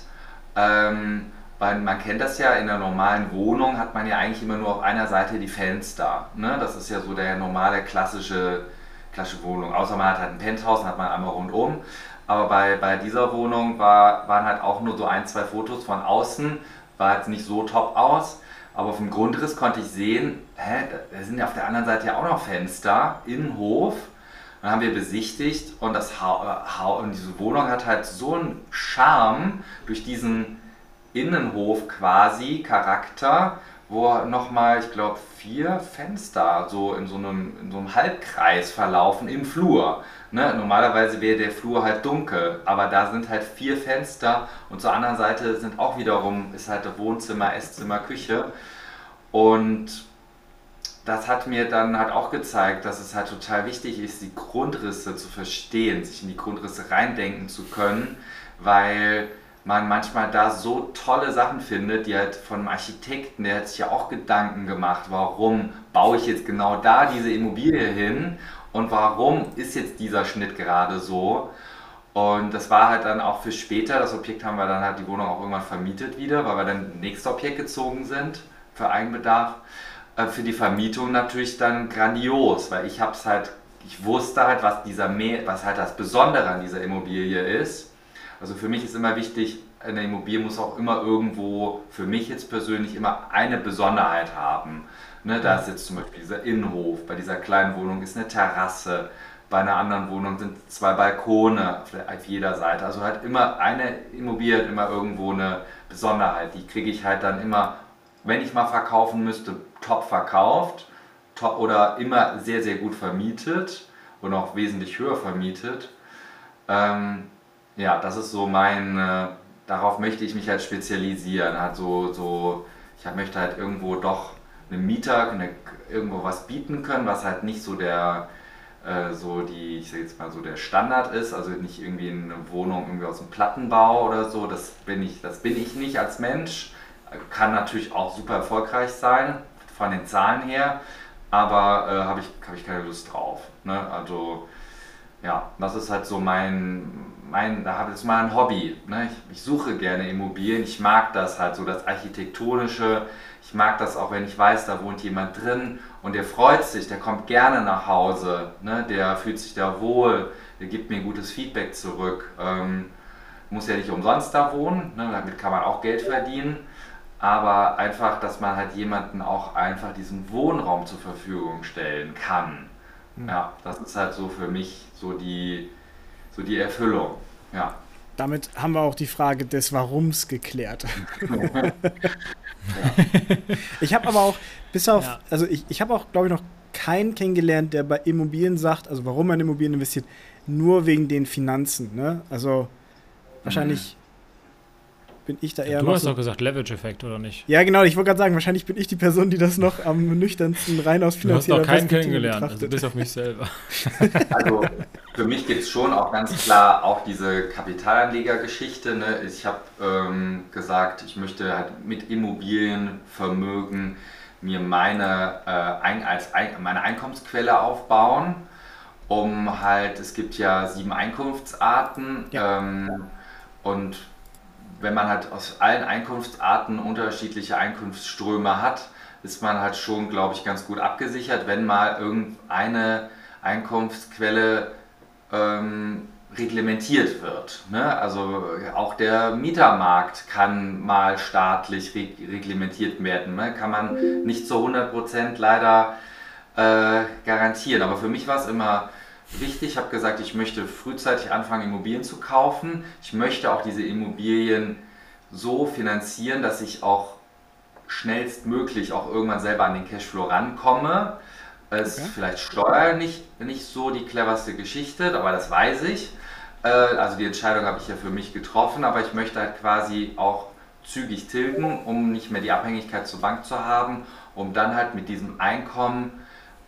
Ähm, weil man kennt das ja, in einer normalen Wohnung hat man ja eigentlich immer nur auf einer Seite die Fenster. Ne? Das ist ja so der normale klassische, klassische Wohnung. Außer man hat halt ein Penthouse, dann hat man einmal rundum. Aber bei, bei dieser Wohnung war, waren halt auch nur so ein, zwei Fotos von außen war jetzt nicht so top aus, aber auf dem Grundriss konnte ich sehen, hä, da sind ja auf der anderen Seite ja auch noch Fenster, Innenhof. Dann haben wir besichtigt und, das ha ha und diese Wohnung hat halt so einen Charme durch diesen Innenhof quasi, Charakter, wo nochmal, ich glaube, vier Fenster so in so, einem, in so einem Halbkreis verlaufen im Flur. Ne? Normalerweise wäre der Flur halt dunkel, aber da sind halt vier Fenster und zur anderen Seite sind auch wiederum, ist halt Wohnzimmer, Esszimmer, Küche. Und das hat mir dann halt auch gezeigt, dass es halt total wichtig ist, die Grundrisse zu verstehen, sich in die Grundrisse reindenken zu können, weil man manchmal da so tolle Sachen findet, die halt von einem Architekten, der hat sich ja auch Gedanken gemacht, warum baue ich jetzt genau da diese Immobilie hin und warum ist jetzt dieser Schnitt gerade so. Und das war halt dann auch für später, das Objekt haben wir dann halt die Wohnung auch irgendwann vermietet wieder, weil wir dann nächstes Objekt gezogen sind für Eigenbedarf. Äh, für die Vermietung natürlich dann grandios, weil ich habe es halt, ich wusste halt, was dieser, was halt das Besondere an dieser Immobilie ist also für mich ist immer wichtig, eine Immobilie muss auch immer irgendwo, für mich jetzt persönlich, immer eine Besonderheit haben. Ne, da ist jetzt zum Beispiel dieser Innenhof, bei dieser kleinen Wohnung ist eine Terrasse, bei einer anderen Wohnung sind zwei Balkone auf jeder Seite. Also halt immer eine Immobilie hat immer irgendwo eine Besonderheit. Die kriege ich halt dann immer wenn ich mal verkaufen müsste, top verkauft top oder immer sehr, sehr gut vermietet und auch wesentlich höher vermietet. Ähm, ja, das ist so mein, äh, darauf möchte ich mich halt spezialisieren. Halt so, so, ich möchte halt irgendwo doch einem Mieter eine, irgendwo was bieten können, was halt nicht so der, äh, so die, ich sag jetzt mal so der Standard ist, also nicht irgendwie eine Wohnung irgendwie aus dem Plattenbau oder so, das bin ich, das bin ich nicht als Mensch. Kann natürlich auch super erfolgreich sein, von den Zahlen her, aber äh, habe ich, hab ich keine Lust drauf. Ne? Also ja, das ist halt so mein, mein da habe ich mal ein Hobby. Ne? Ich, ich, suche gerne Immobilien, ich mag das halt so, das Architektonische. Ich mag das auch, wenn ich weiß, da wohnt jemand drin und der freut sich, der kommt gerne nach Hause, ne? der fühlt sich da wohl, der gibt mir gutes Feedback zurück. Ähm, muss ja nicht umsonst da wohnen, ne? damit kann man auch Geld verdienen aber einfach, dass man halt jemanden auch einfach diesen Wohnraum zur Verfügung stellen kann. Mhm. Ja, das ist halt so für mich so die, so die Erfüllung. Ja. Damit haben wir auch die Frage des Warums geklärt. ja. [laughs] Ich habe aber auch, bis auf, ja. also ich, ich habe auch, glaube ich, noch keinen kennengelernt, der bei Immobilien sagt, also warum man Immobilien investiert, nur wegen den Finanzen. Ne? Also wahrscheinlich mhm bin ich da eher. Du hast so doch gesagt Leverage-Effekt, oder nicht? Ja, genau. Ich wollte gerade sagen, wahrscheinlich bin ich die Person, die das noch am nüchternsten rein aus finanzieller Du hast noch keinen kennengelernt, also bis auf mich selber. [laughs] [laughs] Also für mich gibt es schon auch ganz klar auch diese Kapitalanlegergeschichte. Ne? Ich habe ähm, gesagt, ich möchte halt mit Immobilienvermögen mir meine, äh, ein, als ein, meine Einkommensquelle aufbauen, um halt, es gibt ja sieben Einkunftsarten ja. ähm, und wenn man halt aus allen Einkunftsarten unterschiedliche Einkunftsströme hat, ist man halt schon, glaube ich, ganz gut abgesichert, wenn mal irgendeine Einkunftsquelle ähm, reglementiert wird. Ne? Also auch der Mietermarkt kann mal staatlich reg reglementiert werden. Ne? Kann man nicht zu 100% leider äh, garantieren. Aber für mich war es immer wichtig. Ich habe gesagt, ich möchte frühzeitig anfangen, Immobilien zu kaufen. Ich möchte auch diese Immobilien so finanzieren, dass ich auch schnellstmöglich auch irgendwann selber an den Cashflow rankomme. Es okay. vielleicht Steuer nicht, nicht so die cleverste Geschichte, aber das weiß ich. Äh, also die Entscheidung habe ich ja für mich getroffen, aber ich möchte halt quasi auch zügig tilgen, um nicht mehr die Abhängigkeit zur Bank zu haben, um dann halt mit diesem Einkommen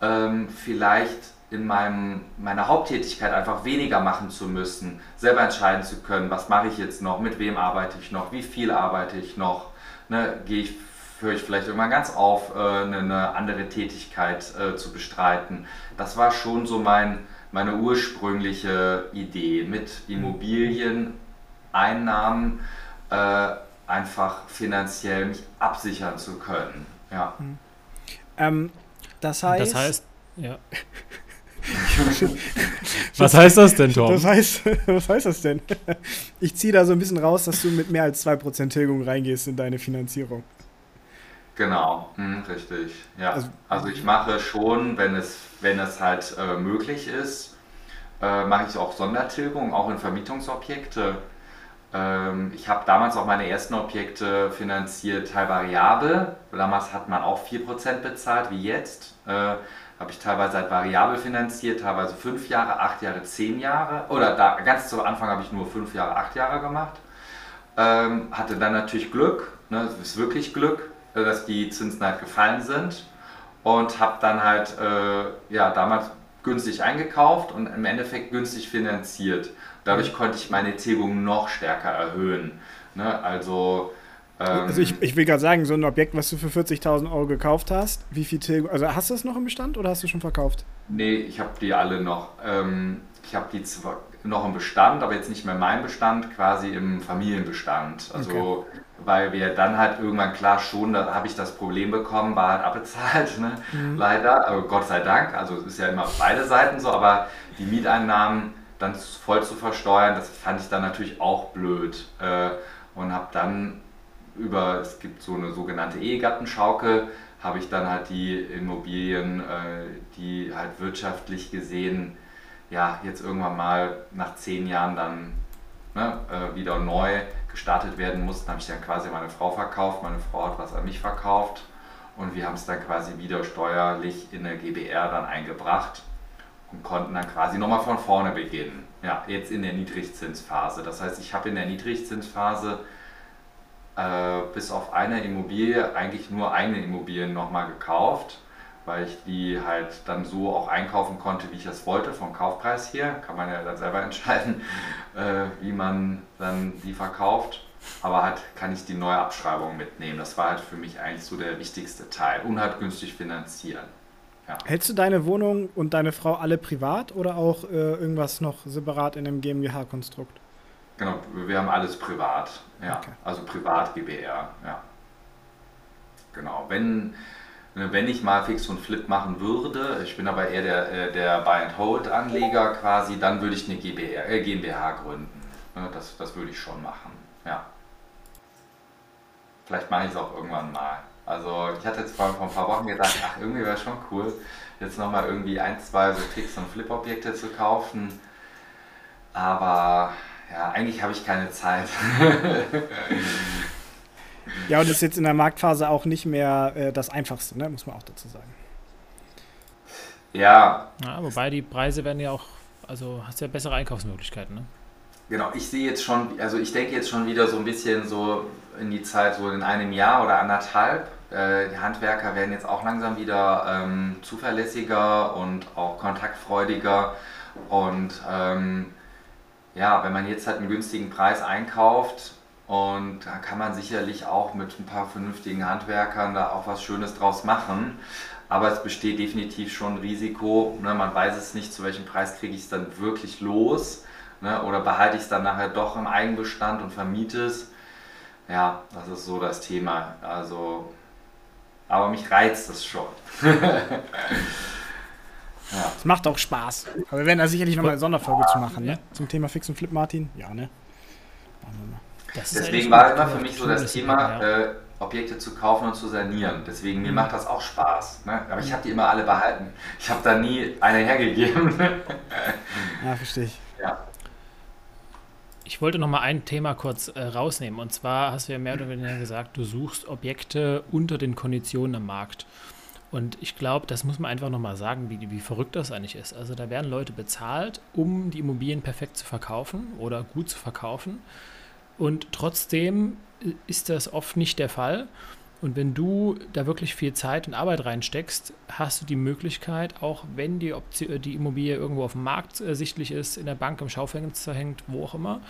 ähm, vielleicht in meinem, meiner Haupttätigkeit einfach weniger machen zu müssen, selber entscheiden zu können, was mache ich jetzt noch, mit wem arbeite ich noch, wie viel arbeite ich noch, ne, gehe ich, höre ich vielleicht irgendwann ganz auf, äh, eine, eine, andere Tätigkeit äh, zu bestreiten. Das war schon so mein, meine ursprüngliche Idee, mit Immobilieneinnahmen äh, einfach finanziell mich absichern zu können. Ja. Mhm. Ähm, das heißt. Das heißt, ja. [laughs] was heißt das denn, Tom? Das heißt, was heißt das denn? Ich ziehe da so ein bisschen raus, dass du mit mehr als 2% Tilgung reingehst in deine Finanzierung. Genau, hm, richtig. Ja. Also, also, ich mache schon, wenn es, wenn es halt äh, möglich ist, äh, mache ich auch Sondertilgung, auch in Vermietungsobjekte. Ähm, ich habe damals auch meine ersten Objekte finanziert, teil variabel. Damals hat man auch 4% bezahlt, wie jetzt. Äh, habe ich teilweise halt variabel finanziert, teilweise fünf Jahre, acht Jahre, zehn Jahre. Oder da, ganz zu Anfang habe ich nur fünf Jahre, acht Jahre gemacht. Ähm, hatte dann natürlich Glück, ne, es ist wirklich Glück, äh, dass die Zinsen halt gefallen sind. Und habe dann halt, äh, ja, damals günstig eingekauft und im Endeffekt günstig finanziert. Dadurch konnte ich meine Tilgung noch stärker erhöhen. Ne? Also also ich, ich will gerade sagen, so ein Objekt, was du für 40.000 Euro gekauft hast, wie viel Tilgung, also hast du es noch im Bestand oder hast du schon verkauft? Nee, ich habe die alle noch. Ähm, ich habe die zwar noch im Bestand, aber jetzt nicht mehr mein Bestand, quasi im Familienbestand. Also okay. weil wir dann halt irgendwann klar schon, da habe ich das Problem bekommen, war halt abbezahlt, ne? Mhm. leider, aber Gott sei Dank, also es ist ja immer auf beide Seiten so, aber die Mieteinnahmen dann voll zu versteuern, das fand ich dann natürlich auch blöd äh, und habe dann über, es gibt so eine sogenannte Ehegattenschaukel, habe ich dann halt die Immobilien, äh, die halt wirtschaftlich gesehen, ja, jetzt irgendwann mal nach zehn Jahren dann ne, äh, wieder neu gestartet werden mussten, habe ich dann quasi meine Frau verkauft, meine Frau hat was an mich verkauft und wir haben es dann quasi wieder steuerlich in der GBR dann eingebracht und konnten dann quasi nochmal von vorne beginnen. Ja, jetzt in der Niedrigzinsphase. Das heißt, ich habe in der Niedrigzinsphase äh, bis auf eine Immobilie eigentlich nur eine Immobilie nochmal gekauft, weil ich die halt dann so auch einkaufen konnte, wie ich es wollte, vom Kaufpreis hier. Kann man ja dann selber [laughs] entscheiden, äh, wie man dann die verkauft. Aber halt kann ich die neue Abschreibung mitnehmen. Das war halt für mich eigentlich so der wichtigste Teil. Und halt günstig finanzieren. Ja. Hältst du deine Wohnung und deine Frau alle privat oder auch äh, irgendwas noch separat in einem GmbH-Konstrukt? Genau, wir haben alles privat. Ja, okay. also privat GBR. Ja. Genau. Wenn, wenn ich mal Fix und Flip machen würde, ich bin aber eher der, äh, der Buy-and-Hold-Anleger quasi, dann würde ich eine GBR, äh, GmbH gründen. Das, das würde ich schon machen. Ja. Vielleicht mache ich es auch irgendwann mal. Also ich hatte jetzt vor, vor ein paar Wochen gedacht, ach irgendwie wäre schon cool, jetzt nochmal irgendwie ein, zwei so Fix- und Flip-Objekte zu kaufen. Aber ja, eigentlich habe ich keine Zeit. ja, und das ist jetzt in der Marktphase auch nicht mehr äh, das Einfachste, ne? muss man auch dazu sagen. Ja. ja. Wobei die Preise werden ja auch, also hast ja bessere Einkaufsmöglichkeiten, ne? Genau, ich sehe jetzt schon, also ich denke jetzt schon wieder so ein bisschen so in die Zeit, so in einem Jahr oder anderthalb. Äh, die Handwerker werden jetzt auch langsam wieder ähm, zuverlässiger und auch kontaktfreudiger. Und ähm, ja, wenn man jetzt halt einen günstigen Preis einkauft und da kann man sicherlich auch mit ein paar vernünftigen Handwerkern da auch was Schönes draus machen. Aber es besteht definitiv schon ein Risiko. Ne? Man weiß es nicht, zu welchem Preis kriege ich es dann wirklich los. Ne? Oder behalte ich es dann nachher doch im Eigenbestand und vermiete es. Ja, das ist so das Thema. Also, aber mich reizt es schon. [laughs] Ja. Es macht auch Spaß. Aber wir werden da sicherlich nochmal eine Sonderfolge zu machen, ne? Zum Thema Fix und Flip, Martin. Ja, ne? Deswegen war immer für mich so das Thema, äh, Objekte zu kaufen und zu sanieren. Deswegen, mir mhm. macht das auch Spaß. Ne? Aber ich habe die immer alle behalten. Ich habe da nie eine hergegeben. [laughs] ja, verstehe ich. Ja. Ich wollte noch mal ein Thema kurz äh, rausnehmen. Und zwar hast du ja mehr oder weniger gesagt, du suchst Objekte unter den Konditionen am Markt. Und ich glaube, das muss man einfach nochmal sagen, wie, wie verrückt das eigentlich ist. Also da werden Leute bezahlt, um die Immobilien perfekt zu verkaufen oder gut zu verkaufen. Und trotzdem ist das oft nicht der Fall. Und wenn du da wirklich viel Zeit und Arbeit reinsteckst, hast du die Möglichkeit, auch wenn die, Option, die Immobilie irgendwo auf dem Markt ersichtlich ist, in der Bank im Schaufenster hängt, wo auch immer,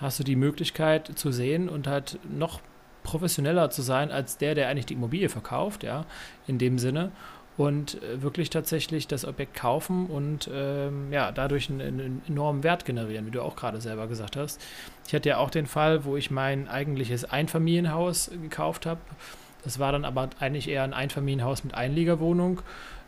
hast du die Möglichkeit zu sehen und halt noch professioneller zu sein als der, der eigentlich die Immobilie verkauft, ja, in dem Sinne. Und äh, wirklich tatsächlich das Objekt kaufen und ähm, ja, dadurch einen, einen, enormen Wert generieren, wie du auch gerade selber gesagt hast. Ich hatte ja auch den Fall, wo ich mein eigentliches Einfamilienhaus gekauft habe. Das war dann aber eigentlich eher ein Einfamilienhaus mit Einliegerwohnung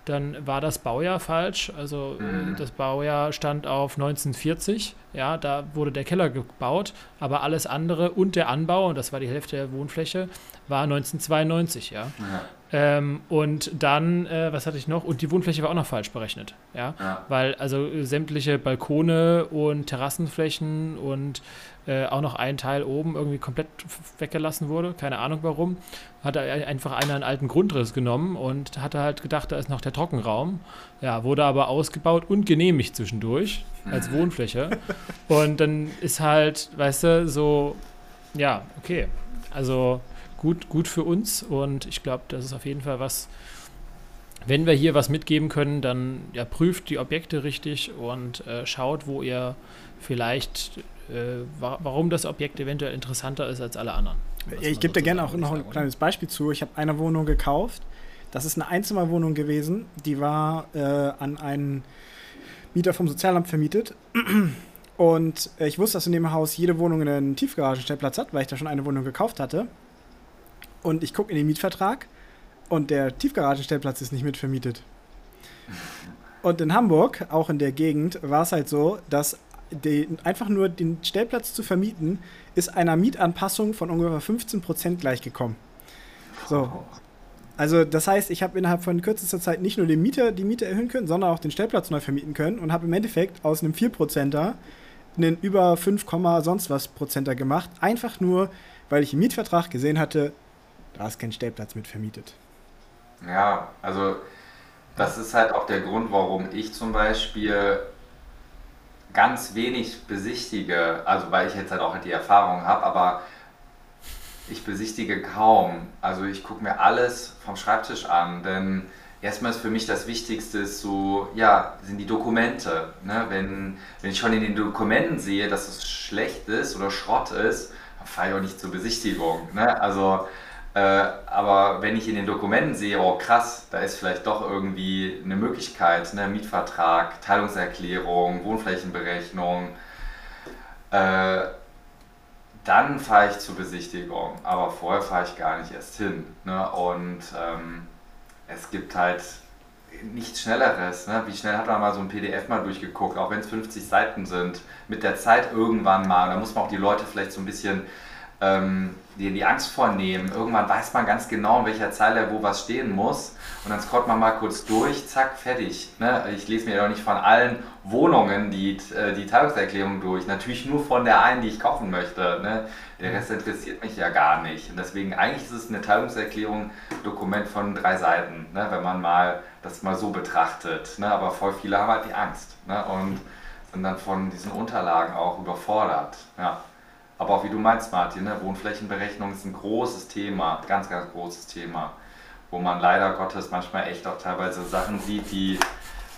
dann war das Baujahr falsch. Also mhm. das Baujahr stand auf 1940. Ja, da wurde der Keller gebaut, aber alles andere und der Anbau, und das war die Hälfte der Wohnfläche, war 1992, ja. ja. Ähm, und dann, äh, was hatte ich noch? Und die Wohnfläche war auch noch falsch berechnet, ja. ja. Weil also sämtliche Balkone und Terrassenflächen und äh, auch noch ein Teil oben irgendwie komplett weggelassen wurde. Keine Ahnung warum. Hat er einfach einer einen alten Grundriss genommen und hatte halt gedacht, da ist noch der Trockenraum. Ja, wurde aber ausgebaut und genehmigt zwischendurch als Wohnfläche. und dann ist halt, weißt du, so, ja, okay. Also gut, gut für uns und ich glaube, das ist auf jeden Fall was, wenn wir hier was mitgeben können, dann ja, prüft die Objekte richtig und äh, schaut, wo ihr vielleicht äh, warum das Objekt eventuell interessanter ist als alle anderen. Ich gebe dir gerne auch noch ein kleines Beispiel zu. Ich habe eine Wohnung gekauft. Das ist eine Einzimmerwohnung gewesen. Die war äh, an einen Mieter vom Sozialamt vermietet. Und äh, ich wusste, dass in dem Haus jede Wohnung einen Tiefgaragenstellplatz hat, weil ich da schon eine Wohnung gekauft hatte. Und ich gucke in den Mietvertrag und der Tiefgaragenstellplatz ist nicht mitvermietet. Und in Hamburg, auch in der Gegend, war es halt so, dass den, einfach nur den Stellplatz zu vermieten, ist einer Mietanpassung von ungefähr 15% gleichgekommen. So. Also das heißt, ich habe innerhalb von kürzester Zeit nicht nur den Mieter die Miete erhöhen können, sondern auch den Stellplatz neu vermieten können und habe im Endeffekt aus einem 4%er einen über 5, sonst was Prozenter gemacht. Einfach nur, weil ich im Mietvertrag gesehen hatte, da ist kein Stellplatz mit vermietet. Ja, also das ist halt auch der Grund, warum ich zum Beispiel ganz wenig besichtige, also weil ich jetzt halt auch die Erfahrung habe, aber ich besichtige kaum. Also ich gucke mir alles vom Schreibtisch an, denn erstmal ist für mich das Wichtigste so, ja, sind die Dokumente. Ne? Wenn, wenn ich schon in den Dokumenten sehe, dass es schlecht ist oder Schrott ist, dann fahre ich auch nicht zur Besichtigung. Ne? Also, äh, aber wenn ich in den Dokumenten sehe, oh krass, da ist vielleicht doch irgendwie eine Möglichkeit, ne? Mietvertrag, Teilungserklärung, Wohnflächenberechnung, äh, dann fahre ich zur Besichtigung. Aber vorher fahre ich gar nicht erst hin. Ne? Und ähm, es gibt halt nichts Schnelleres. Ne? Wie schnell hat man mal so ein PDF mal durchgeguckt, auch wenn es 50 Seiten sind, mit der Zeit irgendwann mal. Da muss man auch die Leute vielleicht so ein bisschen ähm, die, die Angst vornehmen. Irgendwann weiß man ganz genau, in welcher Zeile wo was stehen muss. Und dann scrollt man mal kurz durch, zack, fertig. Ne? Ich lese mir ja auch nicht von allen Wohnungen die, äh, die Teilungserklärung durch. Natürlich nur von der einen, die ich kaufen möchte. Ne? Der Rest interessiert mich ja gar nicht. Und deswegen eigentlich ist es eine Teilungserklärung, Dokument von drei Seiten, ne? wenn man mal das mal so betrachtet. Ne? Aber voll viele haben halt die Angst ne? und sind dann von diesen Unterlagen auch überfordert. Ja. Aber auch wie du meinst, Martin, ne? Wohnflächenberechnung ist ein großes Thema, ganz, ganz großes Thema, wo man leider Gottes manchmal echt auch teilweise Sachen sieht, die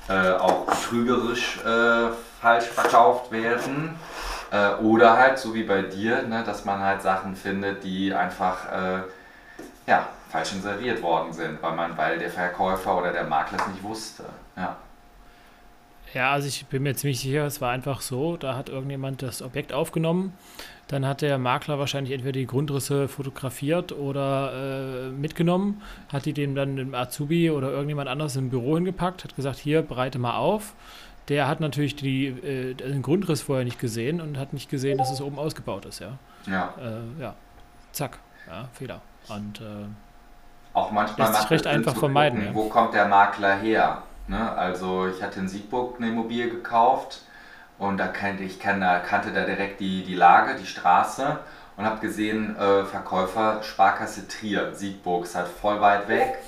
äh, auch betrügerisch äh, falsch verkauft werden. Äh, oder halt, so wie bei dir, ne, dass man halt Sachen findet, die einfach äh, ja, falsch inseriert worden sind, weil, man, weil der Verkäufer oder der Makler es nicht wusste. Ja. Ja, also ich bin mir ziemlich sicher, es war einfach so, da hat irgendjemand das Objekt aufgenommen, dann hat der Makler wahrscheinlich entweder die Grundrisse fotografiert oder äh, mitgenommen, hat die dem dann dem Azubi oder irgendjemand anderes im Büro hingepackt, hat gesagt, hier, bereite mal auf. Der hat natürlich die, äh, den Grundriss vorher nicht gesehen und hat nicht gesehen, dass es oben ausgebaut ist, ja. Ja. Äh, ja. Zack, ja, Fehler. Und äh, auch manchmal lässt sich recht einfach vermeiden. Gucken, ja. Wo kommt der Makler her? Ne? Also ich hatte in Siegburg eine Immobilie gekauft und da kannte ich kannte da direkt die, die Lage, die Straße und habe gesehen, äh, Verkäufer Sparkasse Trier, Siegburg, ist halt voll weit weg.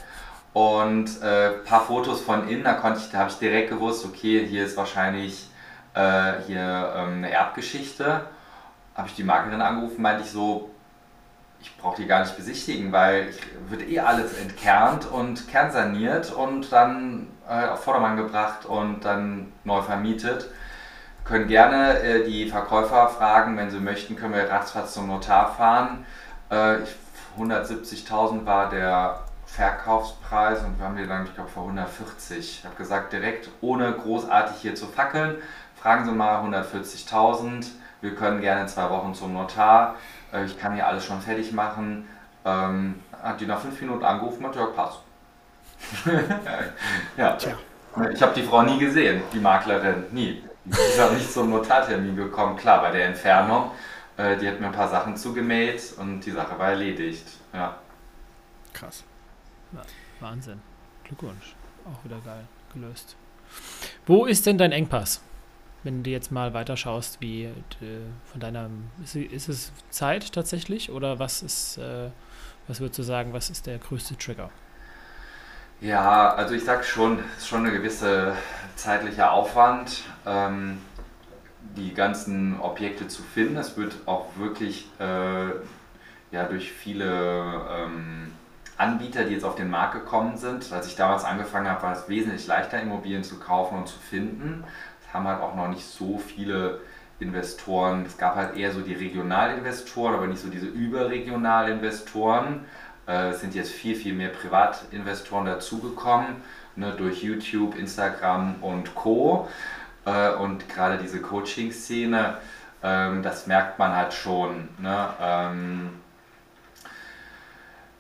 Und ein äh, paar Fotos von innen, da konnte ich, da habe ich direkt gewusst, okay, hier ist wahrscheinlich äh, hier ähm, eine Erbgeschichte. Habe ich die Maklerin angerufen, meinte ich so, ich brauche die gar nicht besichtigen, weil ich, wird eh alles entkernt und kernsaniert und dann äh, auf Vordermann gebracht und dann neu vermietet. Können gerne äh, die Verkäufer fragen, wenn sie möchten, können wir ratzfatz zum Notar fahren. Äh, 170.000 war der Verkaufspreis und wir haben die dann, ich glaube, für 140. Ich habe gesagt, direkt ohne großartig hier zu fackeln, fragen Sie mal 140.000. Wir können gerne in zwei Wochen zum Notar äh, ich kann hier alles schon fertig machen. Ähm, hat die nach fünf Minuten angerufen und ja, passt. [laughs] ja. Tja. Ich habe die Frau nie gesehen, die Maklerin, nie. Die ist auch nicht zum Notartermin gekommen. Klar, bei der Entfernung, äh, die hat mir ein paar Sachen zugemailt und die Sache war erledigt. Ja. Krass. Ja, Wahnsinn. Glückwunsch. Auch wieder geil gelöst. Wo ist denn dein Engpass? wenn du jetzt mal weiter schaust, wie äh, von deiner, ist, ist, es Zeit tatsächlich oder was ist, äh, was würdest du sagen, was ist der größte Trigger? Ja, also ich sag schon, es ist schon ein gewisser zeitlicher Aufwand, ähm, die ganzen Objekte zu finden. Es wird auch wirklich äh, ja, durch viele ähm, Anbieter, die jetzt auf den Markt gekommen sind. Als ich damals angefangen habe, war es wesentlich leichter, Immobilien zu kaufen und zu finden haben halt auch noch nicht so viele Investoren. Es gab halt eher so die Regionalinvestoren, aber nicht so diese Überregionalinvestoren. Äh, sind jetzt viel, viel mehr Privatinvestoren dazugekommen, ne, durch YouTube, Instagram und Co. Äh, und gerade diese Coaching-Szene, ähm, das merkt man halt schon. Ne? Ähm,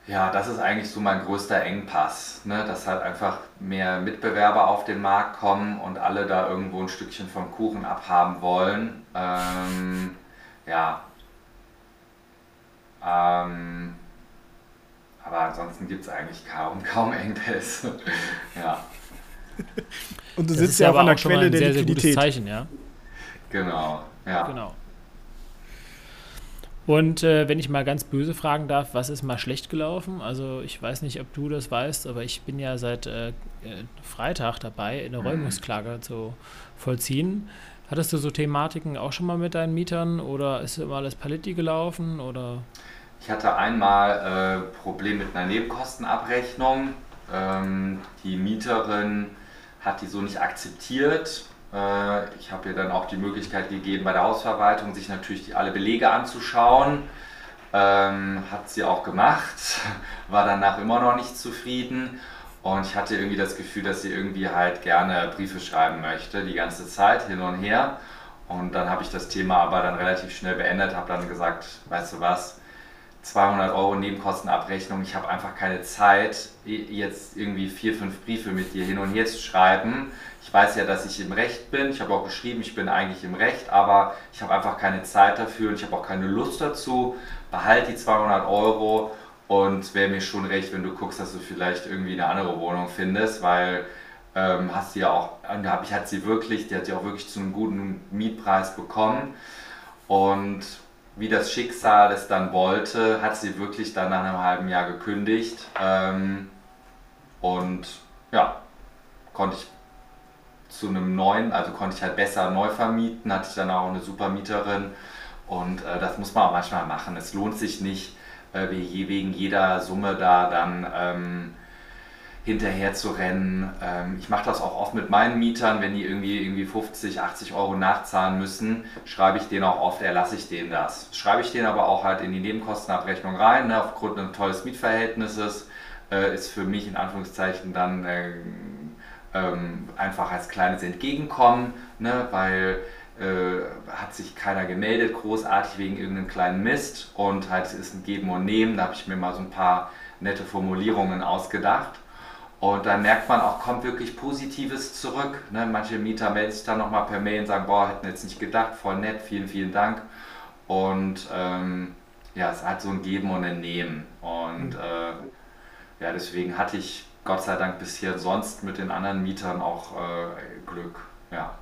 ja, das ist eigentlich so mein größter Engpass, ne? dass halt einfach mehr Mitbewerber auf den Markt kommen und alle da irgendwo ein Stückchen vom Kuchen abhaben wollen. Ähm, ja. Ähm, aber ansonsten gibt es eigentlich kaum, kaum Engpässe. [laughs] ja. Und du das sitzt ja, ja auf einer Quelle der sehr, Liquidität. Sehr gutes Zeichen, ja. Genau, ja. Genau. Und äh, wenn ich mal ganz böse fragen darf, was ist mal schlecht gelaufen? Also ich weiß nicht, ob du das weißt, aber ich bin ja seit äh, äh Freitag dabei, eine mhm. Räumungsklage zu vollziehen. Hattest du so Thematiken auch schon mal mit deinen Mietern oder ist immer alles Paletti gelaufen? Oder? Ich hatte einmal äh, Problem mit einer Nebenkostenabrechnung. Ähm, die Mieterin hat die so nicht akzeptiert äh, ich habe ihr dann auch die Möglichkeit gegeben, bei der Hausverwaltung sich natürlich die, alle Belege anzuschauen. Ähm, hat sie auch gemacht, [laughs] war danach immer noch nicht zufrieden. Und ich hatte irgendwie das Gefühl, dass sie irgendwie halt gerne Briefe schreiben möchte, die ganze Zeit hin und her. Und dann habe ich das Thema aber dann relativ schnell beendet, habe dann gesagt, weißt du was, 200 Euro Nebenkostenabrechnung, ich habe einfach keine Zeit, jetzt irgendwie vier, fünf Briefe mit dir hin und her zu schreiben. Ich weiß ja, dass ich im Recht bin, ich habe auch geschrieben, ich bin eigentlich im Recht, aber ich habe einfach keine Zeit dafür und ich habe auch keine Lust dazu. Behalte die 200 Euro und wäre mir schon recht, wenn du guckst, dass du vielleicht irgendwie eine andere Wohnung findest, weil ähm, hast du ja auch, ich hat sie wirklich, die hat ja auch wirklich zu einem guten Mietpreis bekommen und wie das Schicksal es dann wollte, hat sie wirklich dann nach einem halben Jahr gekündigt. Ähm, und ja, konnte ich zu einem neuen, also konnte ich halt besser neu vermieten, hatte ich dann auch eine super Mieterin. Und äh, das muss man auch manchmal machen. Es lohnt sich nicht, äh, wegen jeder Summe da dann ähm, hinterher zu rennen. Ähm, ich mache das auch oft mit meinen Mietern, wenn die irgendwie, irgendwie 50, 80 Euro nachzahlen müssen, schreibe ich denen auch oft, erlasse ich denen das. Schreibe ich denen aber auch halt in die Nebenkostenabrechnung rein, ne, aufgrund eines tolles Mietverhältnisses äh, ist für mich in Anführungszeichen dann äh, ähm, einfach als kleines Entgegenkommen, ne, weil äh, hat sich keiner gemeldet, großartig wegen irgendeinem kleinen Mist und halt ist ein Geben und Nehmen, da habe ich mir mal so ein paar nette Formulierungen ausgedacht und dann merkt man auch, kommt wirklich Positives zurück. Ne? Manche Mieter melden sich dann nochmal per Mail und sagen, boah, hätten jetzt nicht gedacht, voll nett, vielen, vielen Dank. Und ähm, ja, es hat so ein Geben und ein Nehmen. Und mhm. äh, ja, deswegen hatte ich Gott sei Dank bisher sonst mit den anderen Mietern auch äh, Glück. Ja.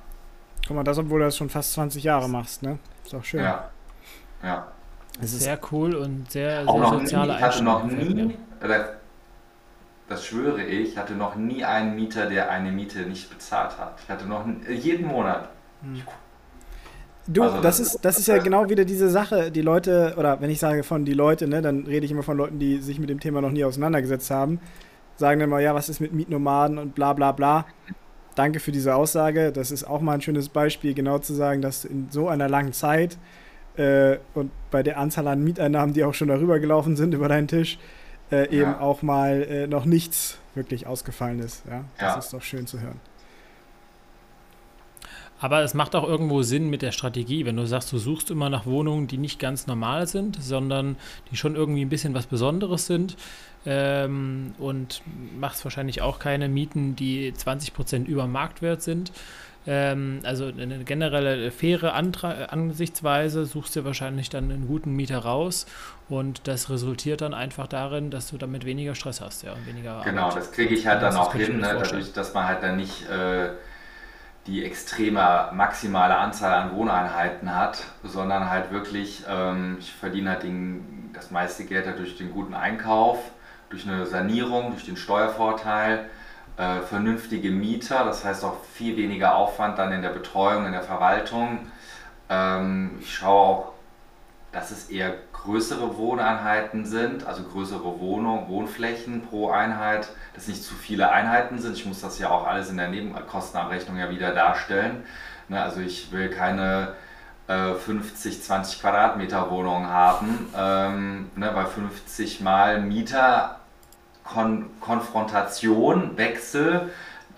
Guck mal, das, obwohl du das schon fast 20 Jahre machst, ne? Ist auch schön. Ja. Ja. Es ist sehr cool und sehr, sehr soziale nie, Ich hatte noch nie, das schwöre ich, hatte noch nie einen Mieter, der eine Miete nicht bezahlt hat. Ich hatte noch jeden Monat. Hm. Du, also das, das, ist, das ist ja genau wieder diese Sache, die Leute, oder wenn ich sage von die Leute, ne, dann rede ich immer von Leuten, die sich mit dem Thema noch nie auseinandergesetzt haben, sagen dann mal, ja, was ist mit Mietnomaden und bla bla bla. Danke für diese Aussage. Das ist auch mal ein schönes Beispiel, genau zu sagen, dass in so einer langen Zeit äh, und bei der Anzahl an Mieteinnahmen, die auch schon darüber gelaufen sind über deinen Tisch, äh, eben ja. auch mal äh, noch nichts wirklich ausgefallen ist. Ja? Das ja. ist doch schön zu hören. Aber es macht auch irgendwo Sinn mit der Strategie, wenn du sagst, du suchst immer nach Wohnungen, die nicht ganz normal sind, sondern die schon irgendwie ein bisschen was Besonderes sind ähm, und machst wahrscheinlich auch keine Mieten, die 20 Prozent über Marktwert sind, ähm, also eine generelle faire Antra Ansichtsweise suchst du wahrscheinlich dann einen guten Mieter raus und das resultiert dann einfach darin, dass du damit weniger Stress hast, ja, und weniger Genau, Arbeit. das kriege ich halt dann auch hin, ne, dadurch, dass man halt dann nicht äh, die extreme maximale Anzahl an Wohneinheiten hat, sondern halt wirklich, ähm, ich verdiene halt den, das meiste Geld halt durch den guten Einkauf, durch eine Sanierung, durch den Steuervorteil äh, vernünftige Mieter, das heißt auch viel weniger Aufwand dann in der Betreuung, in der Verwaltung. Ähm, ich schaue auch, dass es eher größere Wohneinheiten sind, also größere Wohnung, Wohnflächen pro Einheit, dass nicht zu viele Einheiten sind. Ich muss das ja auch alles in der Nebenkostenabrechnung ja wieder darstellen. Ne, also ich will keine 50, äh, 20 Quadratmeter Wohnung haben, ähm, ne, bei 50 mal Mieter Kon Konfrontation, Wechsel,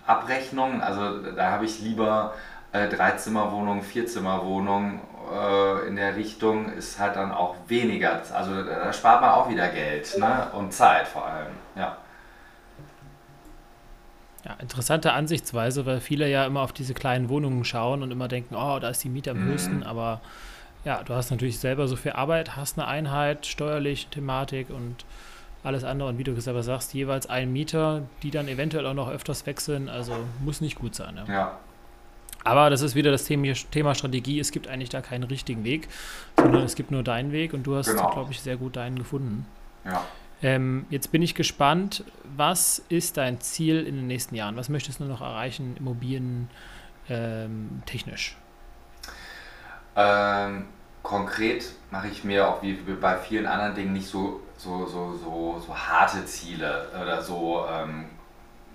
Abrechnungen. Also da habe ich lieber äh, Dreizimmerwohnung, Vierzimmerwohnung äh, in der Richtung ist halt dann auch weniger. Also da spart man auch wieder Geld ne? und Zeit vor allem. Ja. Ja, interessante Ansichtsweise, weil viele ja immer auf diese kleinen Wohnungen schauen und immer denken, oh, da ist die Miete am mhm. höchsten, aber ja, du hast natürlich selber so viel Arbeit, hast eine Einheit, steuerlich, Thematik und alles andere und wie du selber sagst, jeweils ein Mieter, die dann eventuell auch noch öfters wechseln, also muss nicht gut sein. Ja. ja. Aber das ist wieder das Thema Strategie. Es gibt eigentlich da keinen richtigen Weg, sondern es gibt nur deinen Weg und du hast, genau. glaube ich, sehr gut deinen gefunden. Ja. Ähm, jetzt bin ich gespannt, was ist dein Ziel in den nächsten Jahren? Was möchtest du noch erreichen, Immobilien ähm, technisch? Ähm, konkret mache ich mir auch wie bei vielen anderen Dingen nicht so, so, so, so, so harte Ziele oder so, ähm,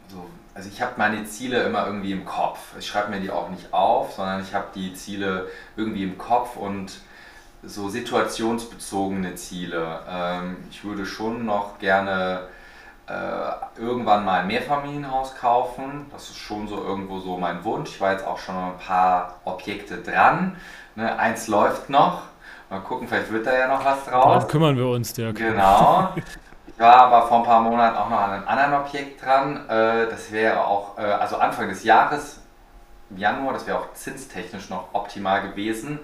so also ich habe meine Ziele immer irgendwie im Kopf. Ich schreibe mir die auch nicht auf, sondern ich habe die Ziele irgendwie im Kopf und so situationsbezogene Ziele. Ähm, ich würde schon noch gerne äh, irgendwann mal ein Mehrfamilienhaus kaufen. Das ist schon so irgendwo so mein Wunsch. Ich war jetzt auch schon ein paar Objekte dran. Ne, eins läuft noch. Mal gucken, vielleicht wird da ja noch was draus. Darum kümmern wir uns, Dirk. Genau. [laughs] Ich war aber vor ein paar Monaten auch noch an einem anderen Objekt dran. Äh, das wäre auch, äh, also Anfang des Jahres, im Januar, das wäre auch zinstechnisch noch optimal gewesen.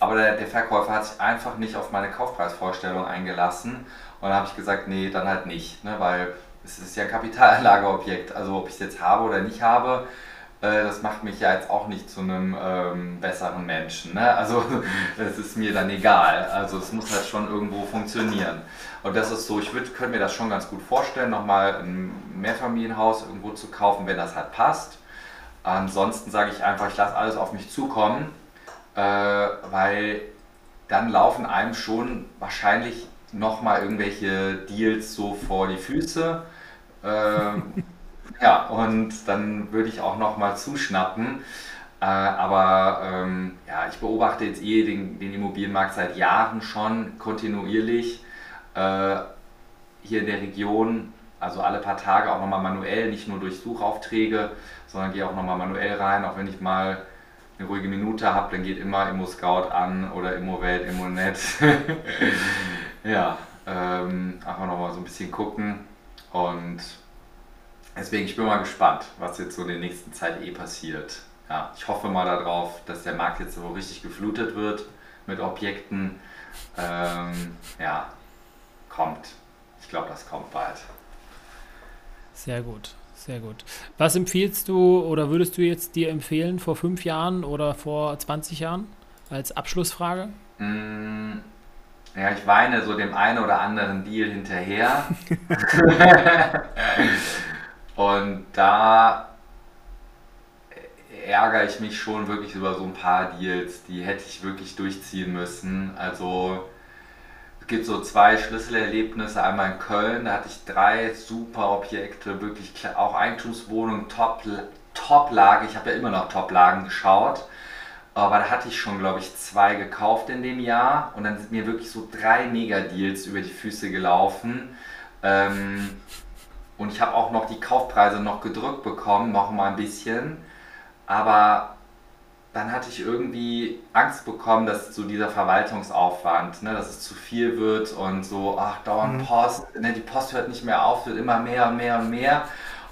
Aber der, der, Verkäufer hat sich einfach nicht auf meine Kaufpreisvorstellung eingelassen. Und dann habe ich gesagt, nee, dann halt nicht. Ne? Weil es ist ja ein Kapitalanlageobjekt. Also ob ich es jetzt habe oder nicht habe, äh, das macht mich ja jetzt auch nicht zu einem ähm, besseren Menschen. Ne? Also [laughs] es ist mir dann egal. Also es muss halt schon irgendwo funktionieren. Und das ist so, ich könnte mir das schon ganz gut vorstellen, nochmal ein Mehrfamilienhaus irgendwo zu kaufen, wenn das halt passt. Ansonsten sage ich einfach, ich lasse alles auf mich zukommen, äh, weil dann laufen einem schon wahrscheinlich nochmal irgendwelche Deals so vor die Füße. Äh, [laughs] ja, und dann würde ich auch nochmal zuschnappen. Äh, aber ähm, ja, ich beobachte jetzt eh den, den, Immobilienmarkt seit Jahren schon kontinuierlich äh, hier in der Region. Also alle paar Tage auch nochmal manuell, nicht nur durch Suchaufträge, sondern gehe auch nochmal manuell rein. Auch wenn ich mal eine ruhige Minute habe, dann geht immer Immo Scout an oder Immo Welt, Immo Net. [laughs] ja, ähm, einfach nochmal so ein bisschen gucken und Deswegen, ich bin mal gespannt, was jetzt so in der nächsten Zeit eh passiert. Ja, ich hoffe mal darauf, dass der Markt jetzt so richtig geflutet wird mit Objekten. Ähm, ja, kommt. Ich glaube, das kommt bald. Sehr gut, sehr gut. Was empfiehlst du oder würdest du jetzt dir empfehlen vor fünf Jahren oder vor 20 Jahren als Abschlussfrage? Mm, ja, ich weine so dem einen oder anderen Deal hinterher. [laughs] [laughs] Und da ärgere ich mich schon wirklich über so ein paar Deals, die hätte ich wirklich durchziehen müssen. Also es gibt so zwei Schlüsselerlebnisse. Einmal in Köln, da hatte ich drei super Objekte, wirklich auch Eigentumswohnungen, Top, Top-Lage. Ich habe ja immer noch Top-Lagen geschaut. Aber da hatte ich schon, glaube ich, zwei gekauft in dem Jahr. Und dann sind mir wirklich so drei Mega-Deals über die Füße gelaufen. Ähm, und ich habe auch noch die Kaufpreise noch gedrückt bekommen, noch mal ein bisschen. Aber dann hatte ich irgendwie Angst bekommen, dass so dieser Verwaltungsaufwand, ne, dass es zu viel wird und so, ach, dauernd mhm. Post, ne, die Post hört nicht mehr auf, wird immer mehr und mehr und mehr.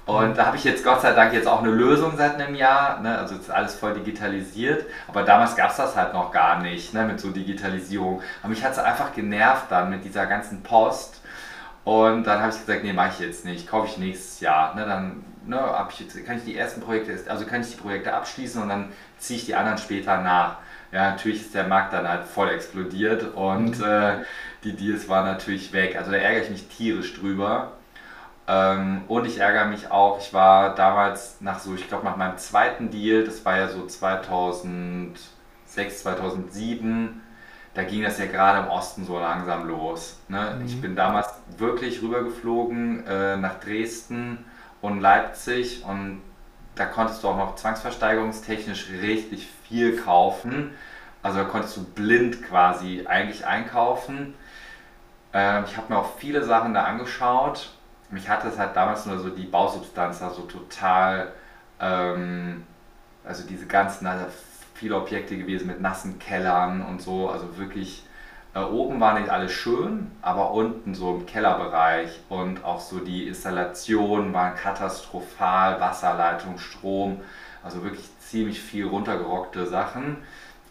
Und mhm. da habe ich jetzt Gott sei Dank jetzt auch eine Lösung seit einem Jahr. Ne? Also jetzt ist alles voll digitalisiert. Aber damals gab es das halt noch gar nicht ne? mit so Digitalisierung. Aber mich hat es einfach genervt dann mit dieser ganzen Post. Und dann habe ich gesagt, nee, mache ich jetzt nicht, kaufe ich nächstes Jahr. Ne, dann ne, ich, kann ich die ersten Projekte, also kann ich die Projekte abschließen und dann ziehe ich die anderen später nach. Ja, natürlich ist der Markt dann halt voll explodiert und mhm. äh, die Deals waren natürlich weg. Also da ärgere ich mich tierisch drüber. Ähm, und ich ärgere mich auch, ich war damals nach so, ich glaube nach meinem zweiten Deal, das war ja so 2006, 2007, da ging das ja gerade im Osten so langsam los. Ne? Mhm. Ich bin damals wirklich rübergeflogen äh, nach Dresden und Leipzig und da konntest du auch noch zwangsversteigerungstechnisch richtig viel kaufen. Also da konntest du blind quasi eigentlich einkaufen. Ähm, ich habe mir auch viele Sachen da angeschaut. Mich hatte es halt damals nur so die Bausubstanz da so total, ähm, also diese ganzen, also viele Objekte gewesen mit nassen Kellern und so. Also wirklich, äh, oben war nicht alles schön, aber unten so im Kellerbereich und auch so die Installationen waren katastrophal, Wasserleitung, Strom, also wirklich ziemlich viel runtergerockte Sachen.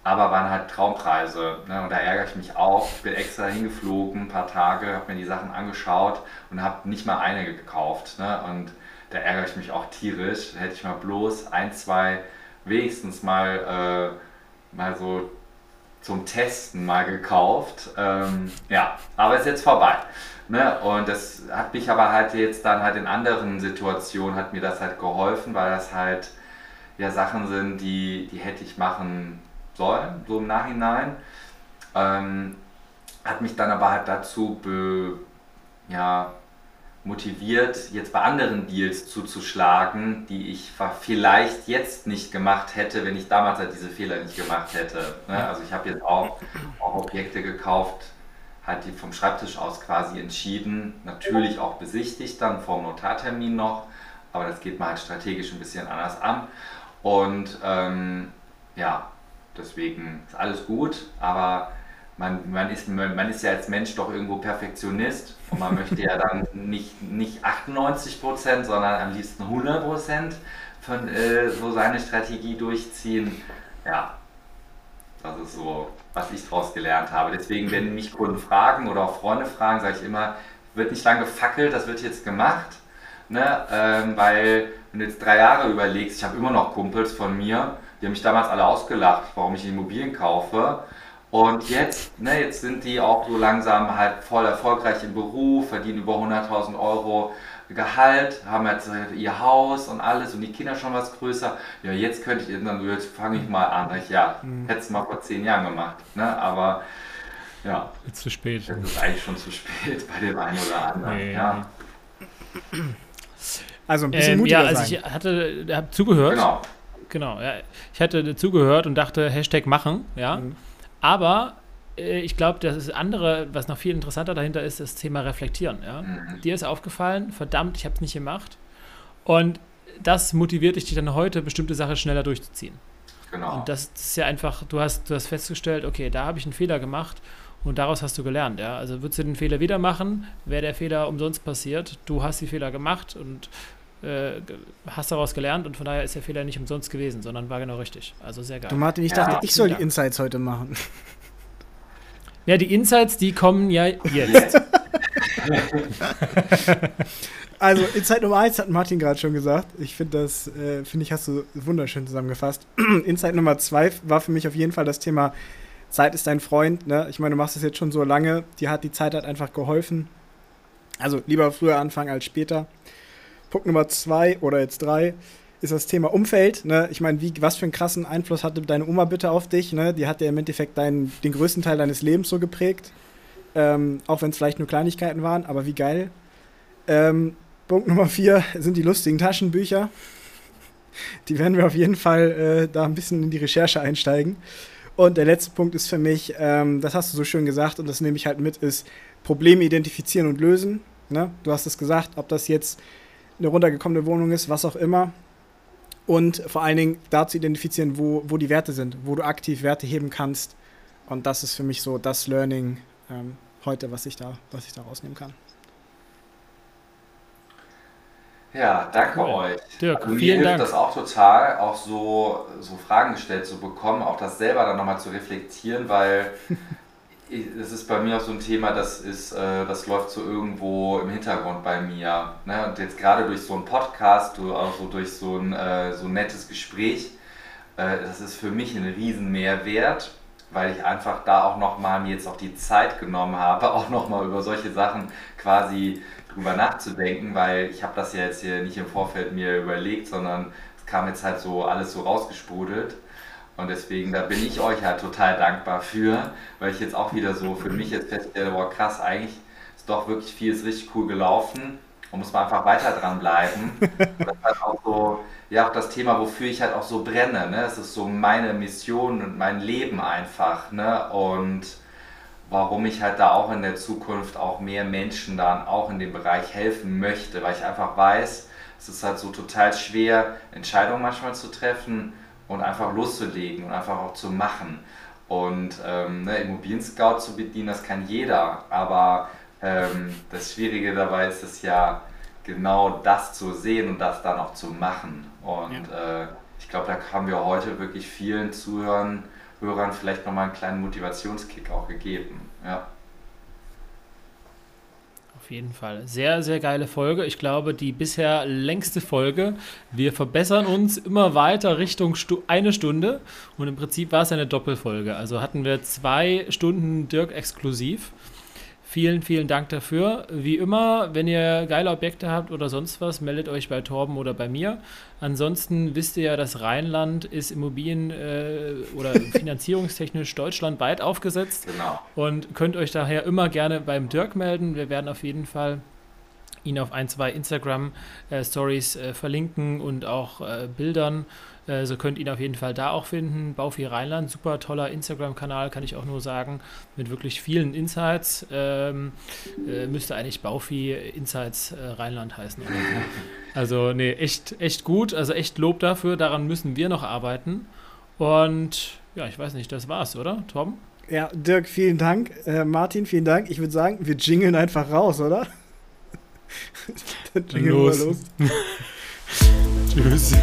Aber waren halt Traumpreise. Ne? Und da ärgere ich mich auch. Ich bin extra hingeflogen, ein paar Tage, habe mir die Sachen angeschaut und habe nicht mal eine gekauft. Ne? Und da ärgere ich mich auch tierisch. Hätte ich mal bloß ein, zwei wenigstens mal, äh, mal so zum Testen mal gekauft. Ähm, ja, aber ist jetzt vorbei. Ne? Und das hat mich aber halt jetzt dann halt in anderen Situationen hat mir das halt geholfen, weil das halt ja Sachen sind, die, die hätte ich machen sollen, so im Nachhinein. Ähm, hat mich dann aber halt dazu be, ja, motiviert, jetzt bei anderen Deals zuzuschlagen, die ich vielleicht jetzt nicht gemacht hätte, wenn ich damals halt diese Fehler nicht gemacht hätte. Ne? Also ich habe jetzt auch, auch Objekte gekauft, halt die vom Schreibtisch aus quasi entschieden, natürlich auch besichtigt dann vor dem Notartermin noch, aber das geht mal halt strategisch ein bisschen anders an. Und ähm, ja, deswegen ist alles gut, aber man, man, ist, man ist ja als Mensch doch irgendwo Perfektionist und man möchte ja dann nicht, nicht 98 Prozent, sondern am liebsten 100 Prozent von äh, so seine Strategie durchziehen. Ja, das ist so, was ich daraus gelernt habe. Deswegen, wenn mich Kunden fragen oder auch Freunde fragen, sage ich immer, wird nicht lange gefackelt, das wird jetzt gemacht. Ne? Ähm, weil, wenn du jetzt drei Jahre überlegst, ich habe immer noch Kumpels von mir, die haben mich damals alle ausgelacht, warum ich Immobilien kaufe. Und jetzt, ne, jetzt sind die auch so langsam halt voll erfolgreich im Beruf, verdienen über 100.000 Euro Gehalt, haben jetzt ihr Haus und alles und die Kinder schon was größer. Ja, jetzt könnte ich, dann jetzt fange ich mal an. Ich, ja, mhm. hätte es mal vor zehn Jahren gemacht. Ne? Aber ja. Jetzt zu spät. Das ist eigentlich schon zu spät bei dem einen oder anderen. Nee. Ja. Also ein bisschen ähm, mutiger Ja, also sein. ich hatte, habe zugehört. Genau. Genau, ja. Ich hatte zugehört und dachte, Hashtag machen, ja. Mhm. Aber äh, ich glaube, das andere, was noch viel interessanter dahinter ist, das Thema Reflektieren. Ja? Mhm. Dir ist aufgefallen, verdammt, ich habe es nicht gemacht. Und das motiviert dich dann heute, bestimmte Sachen schneller durchzuziehen. Genau. Und das, das ist ja einfach, du hast, du hast festgestellt, okay, da habe ich einen Fehler gemacht und daraus hast du gelernt. Ja? Also würdest du den Fehler wieder machen, wäre der Fehler umsonst passiert. Du hast die Fehler gemacht und äh, hast daraus gelernt und von daher ist der Fehler nicht umsonst gewesen, sondern war genau richtig. Also sehr geil. Du Martin, ich dachte, ich soll die Insights heute machen. [laughs] Ja, die Insights, die kommen ja jetzt. [laughs] [laughs] also, Insight Nummer 1 hat Martin gerade schon gesagt. Ich finde das, äh, finde ich, hast du wunderschön zusammengefasst. [clears throat] Insight Nummer 2 war für mich auf jeden Fall das Thema Zeit ist dein Freund. Ne? Ich meine, du machst das jetzt schon so lange. Dir hat die Zeit halt einfach geholfen. Also lieber früher anfangen als später. Punkt Nummer 2 oder jetzt 3 ist das Thema Umfeld. Ne? Ich meine, was für einen krassen Einfluss hatte deine Oma bitte auf dich? Ne? Die hat ja im Endeffekt deinen, den größten Teil deines Lebens so geprägt. Ähm, auch wenn es vielleicht nur Kleinigkeiten waren, aber wie geil. Ähm, Punkt Nummer vier sind die lustigen Taschenbücher. Die werden wir auf jeden Fall äh, da ein bisschen in die Recherche einsteigen. Und der letzte Punkt ist für mich, ähm, das hast du so schön gesagt und das nehme ich halt mit, ist Probleme identifizieren und lösen. Ne? Du hast es gesagt, ob das jetzt eine runtergekommene Wohnung ist, was auch immer und vor allen Dingen da zu identifizieren, wo, wo die Werte sind, wo du aktiv Werte heben kannst. Und das ist für mich so das Learning ähm, heute, was ich, da, was ich da rausnehmen kann. Ja, danke cool. euch. Dirk, also vielen mir hilft Dank. das auch total, auch so, so Fragen gestellt zu bekommen, auch das selber dann nochmal zu reflektieren, weil [laughs] es ist bei mir auch so ein Thema, das ist, äh, das läuft so irgendwo im Hintergrund bei mir. Ne? Und jetzt gerade durch so einen Podcast, auch so durch so ein, äh, so ein nettes Gespräch, äh, das ist für mich ein riesen Mehrwert, weil ich einfach da auch nochmal mir jetzt auch die Zeit genommen habe, [laughs] auch nochmal über solche Sachen quasi drüber nachzudenken, weil ich habe das ja jetzt hier nicht im Vorfeld mir überlegt, sondern es kam jetzt halt so alles so rausgesprudelt. Und deswegen, da bin ich euch halt total dankbar für, weil ich jetzt auch wieder so für mich jetzt feststelle, boah krass, eigentlich ist doch wirklich vieles richtig cool gelaufen und muss man einfach weiter dran bleiben. [laughs] das ist halt auch so, ja, auch das Thema, wofür ich halt auch so brenne, ne? Es ist so meine Mission und mein Leben einfach, ne? Und warum ich halt da auch in der Zukunft auch mehr Menschen dann auch in dem Bereich helfen möchte, weil ich einfach weiß, es ist halt so total schwer, Entscheidungen manchmal zu treffen und einfach loszulegen und einfach auch zu machen. Und ähm, ne, Immobilien Scout zu bedienen, das kann jeder, aber ähm, das Schwierige dabei ist es ja, genau das zu sehen und das dann auch zu machen. Und ja. äh, ich glaube, da haben wir heute wirklich vielen Zuhörern, Hörern vielleicht nochmal einen kleinen Motivationskick auch gegeben. Ja. Auf jeden Fall. Sehr, sehr geile Folge. Ich glaube, die bisher längste Folge. Wir verbessern uns immer weiter Richtung Stu eine Stunde. Und im Prinzip war es eine Doppelfolge. Also hatten wir zwei Stunden Dirk exklusiv. Vielen, vielen Dank dafür. Wie immer, wenn ihr geile Objekte habt oder sonst was, meldet euch bei Torben oder bei mir. Ansonsten wisst ihr ja, das Rheinland ist Immobilien- äh, oder [laughs] finanzierungstechnisch deutschlandweit aufgesetzt. Genau. Und könnt euch daher immer gerne beim Dirk melden. Wir werden auf jeden Fall ihn auf ein, zwei Instagram-Stories äh, äh, verlinken und auch äh, Bildern. Äh, so könnt ihr ihn auf jeden Fall da auch finden. Baufi Rheinland, super toller Instagram-Kanal, kann ich auch nur sagen, mit wirklich vielen Insights. Ähm, äh, müsste eigentlich Baufi Insights äh, Rheinland heißen. Oder [laughs] so. Also, nee, echt, echt gut. Also echt Lob dafür. Daran müssen wir noch arbeiten. Und ja, ich weiß nicht, das war's, oder, Tom? Ja, Dirk, vielen Dank. Äh, Martin, vielen Dank. Ich würde sagen, wir jingeln einfach raus, oder? [laughs] Dann los. los. [laughs] Tschüss.